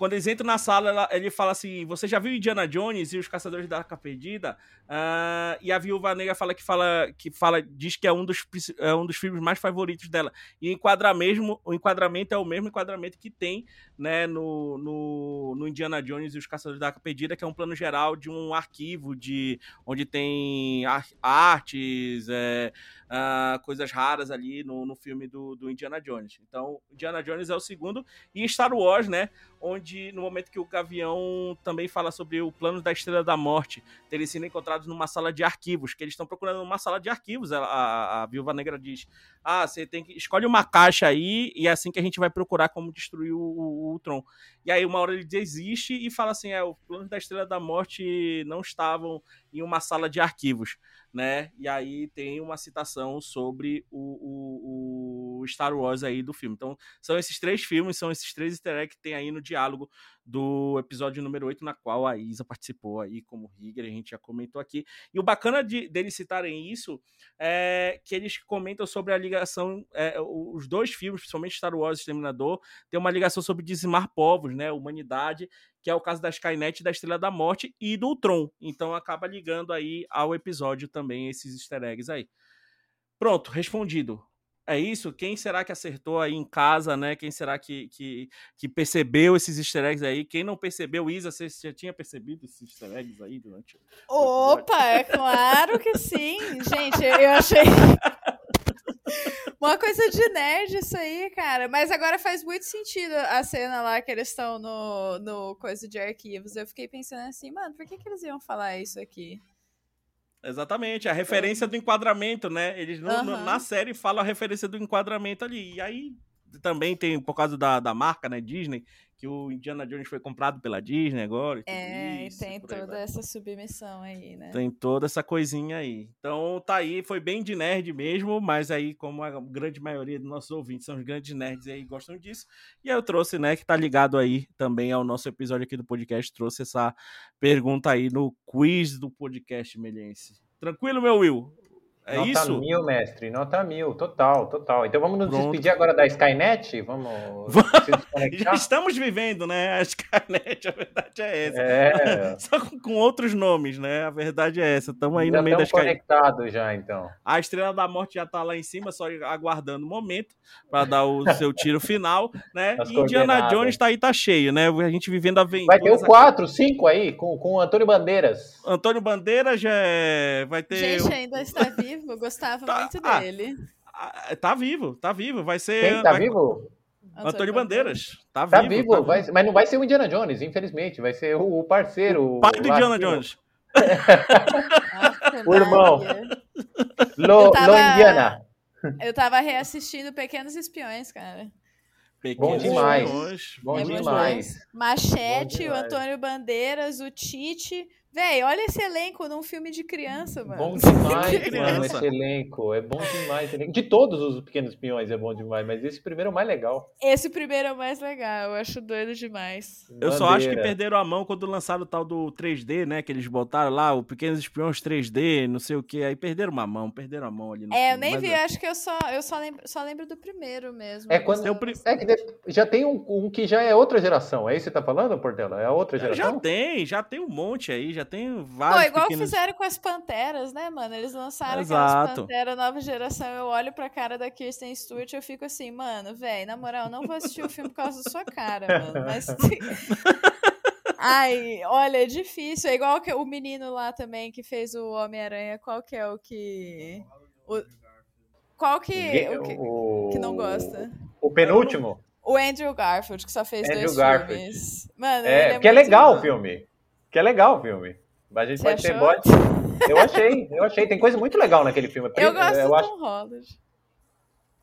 quando eles entram na sala, ela- ele fala assim: Você já viu Indiana Jones e os Caçadores da Arca Perdida? Ah, e a viúva negra fala que fala que fala, diz que é um dos, é um dos filmes mais favoritos dela. E enquadra mesmo, o enquadramento é o mesmo enquadramento que tem né, no, no, no Indiana Jones e os Caçadores da Arca Perdida, que é um plano geral de um arquivo de onde tem ar- artes, é, ah, coisas raras ali no, no filme do, do Indiana Jones. Então, Indiana Jones é o segundo. E Star Wars, né? Onde no momento que o Gavião também fala sobre o plano da Estrela da Morte, terem sido encontrados numa sala de arquivos, que eles estão procurando uma sala de arquivos. A, a, a Viúva Negra diz: Ah, você tem que. Escolhe uma caixa aí, e é assim que a gente vai procurar como destruir o, o Ultron. E aí, uma hora ele desiste e fala assim: é, os planos da Estrela da Morte não estavam em uma sala de arquivos, né? E aí tem uma citação sobre o, o, o Star Wars aí do filme. Então, são esses três filmes, são esses três easter eggs que tem aí no diálogo do episódio número 8, na qual a Isa participou aí como Rigger, a gente já comentou aqui. E o bacana de, deles citarem isso é que eles comentam sobre a ligação, é, os dois filmes, principalmente Star Wars e Exterminador, tem uma ligação sobre dizimar povos, né, humanidade, que é o caso da Skynet, da Estrela da Morte e do Tron. Então acaba ligando aí ao episódio também esses easter eggs aí. Pronto, respondido. É isso? Quem será que acertou aí em casa, né? Quem será que, que, que percebeu esses easter eggs aí? Quem não percebeu, Isa, você já tinha percebido esses easter eggs aí durante o Opa, é claro que sim. Gente, eu achei. Uma coisa de nerd isso aí, cara. Mas agora faz muito sentido a cena lá que eles estão no, no coisa de arquivos. Eu fiquei pensando assim, mano, por que, que eles iam falar isso aqui? Exatamente, a referência do enquadramento, né? Eles Aham. na série falam a referência do enquadramento ali. E aí também tem, por causa da, da marca, né, Disney, que o Indiana Jones foi comprado pela Disney agora. e É, isso, tem aí toda vai. essa submissão aí, né? Tem toda essa coisinha aí. Então tá aí, foi bem de nerd mesmo, mas aí, como a grande maioria dos nossos ouvintes são os grandes nerds aí gostam disso, e aí eu trouxe, né, que tá ligado aí também ao nosso episódio aqui do podcast, trouxe essa pergunta aí no quiz do podcast Melhense. Tranquilo, meu Will? É nota isso? mil, mestre. Nota mil. Total, total. Então vamos nos Pronto. despedir agora da Skynet? Vamos (laughs) se Já desconectar? estamos vivendo, né? A Skynet, (laughs) a verdade é essa. É. (laughs) Só com, com outros nomes, né? A verdade é essa. Estamos aí já no meio da estamos Skynet. conectados já, então. A Estrela da Morte já tá lá em cima, só aguardando o momento para dar o seu tiro final, né? As E Indiana. Jones tá aí, tá cheio, né? A gente vivendo a aventura. Vai ter o 4, 5 aí, com, com o Antônio Bandeiras. Antônio Bandeira já é... vai ter. Gente, ainda está vivo, eu gostava Tá, muito ah, dele. Ah, Tá vivo, tá vivo. Vai ser. Quem tá vai- vivo? Antônio Bandeiras. Tá, Tá vivo. vivo, tá vai- mas não vai ser o Indiana Jones, infelizmente. Vai ser o, o parceiro. O pai do Indiana Jones. O irmão. Lo, Eu tava- Lo Indiana. Eu tava reassistindo Pequenos Espiões, cara. Pequenos demais. Espiões. Bom É demais. Machete, Bom o demais. Antônio Bandeiras, o Tite. Véi, olha esse elenco num filme de criança, mano. Bom (laughs) demais, Criança. mano, esse elenco. É bom demais. esse elenco. De todos os pequenos espiões é bom demais, mas esse primeiro é o mais legal. Esse primeiro é o mais legal, eu acho doido demais. Eu só acho que Bandeira. perderam a mão quando lançaram o tal do 3D, né? Que eles botaram lá, o Pequenos Espiões 3D, não sei o que. Aí perderam uma mão, perderam a mão ali no É, eu nem mas vi, acho que eu só, eu só, lembro, só lembro do primeiro mesmo. É quando- Eu pre- É que já tem um, um que já é outra geração. É isso que você tá falando, Portela? É a outra Já geração? tem, já tem um monte aí, já tem Pô, vários igual pequenos... fizeram com as Panteras, né, mano? Eles lançaram Exato. aquelas Panteras nova geração. Eu olho pra cara da Kirsten Stewart e eu fico assim, mano, velho, na moral, eu não vou assistir o filme por causa da sua cara, mano. Mas. (laughs) Ai, olha, é difícil. É igual que o menino lá também que fez o Homem-Aranha. Qual que é o que. o- Qual que. O que, O- que não gosta? O penúltimo? O Andrew Garfield, que só fez Andrew dois Garfield. filmes. Mano, É, ele porque é muito legal bom. o filme. Que é legal o filme. A gente Você pode ter achou? bode. Eu achei, eu achei. Tem coisa muito legal naquele filme. Eu gosto eu do acho... Tom Holland.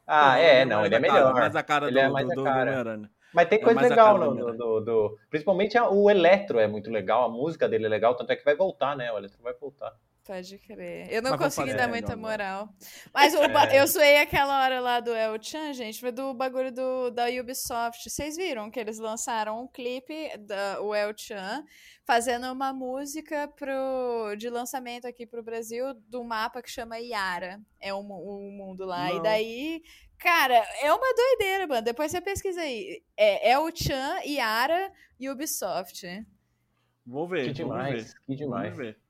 Ah, é, não, mais ele é a cara- melhor. Mais a cara Ele do, é mais do, a do, cara. do. Mas tem É coisa a legal do no, Homem-Aranha. do, do- Principalmente a- o Eletro é muito legal, a música dele é legal, tanto é que vai voltar, né? O Eletro vai voltar. Pode crer. Eu não Mas consegui dar é, muita não, não. moral. Mas o É. eu zoei aquela hora lá do El Chan, gente, foi do bagulho do, da Ubisoft. Vocês viram que eles lançaram um clipe da o El Chan fazendo uma música pro, de lançamento aqui pro Brasil do mapa que chama Yara. É um, um mundo lá. E Não. daí, cara, é uma doideira, mano. Depois você pesquisa aí. É El Chan, Yara e Ubisoft. Vou ver, Que vamos ver. demais, que demais. Vamos ver.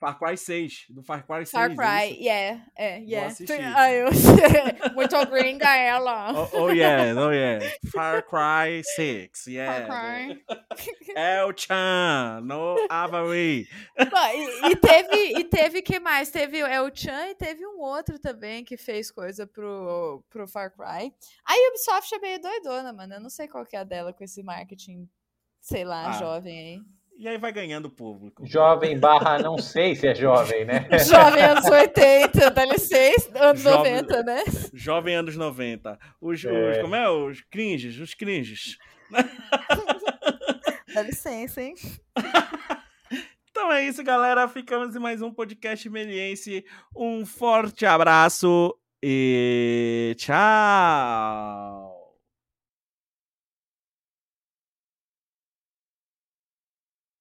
Far Cry 6, do Far Cry 6. Far isso? Cry, yeah, é, yeah. Ai, eu... (laughs) Muito gringa (laughs) ela. Oh, oh yeah, oh yeah. Far Cry 6, yeah. Far Cry. (laughs) El Chan, no Avery. E, e teve, e teve que mais? Teve o El Chan e teve um outro também que fez coisa pro, pro Far Cry. A Ubisoft é meio doidona, mano. Eu não sei qual que é a dela com esse marketing, sei lá, Ah. jovem aí. E aí vai ganhando público. Jovem barra, não sei se é jovem, né? (laughs) Jovem anos 80, dá licença, anos Jovem- 90, né? Jovem anos 90. Os, É. os como é? Os cringes, os cringes. (laughs) Dá licença, hein? Então é isso, galera. Ficamos em mais um podcast meliense. Um forte abraço e tchau!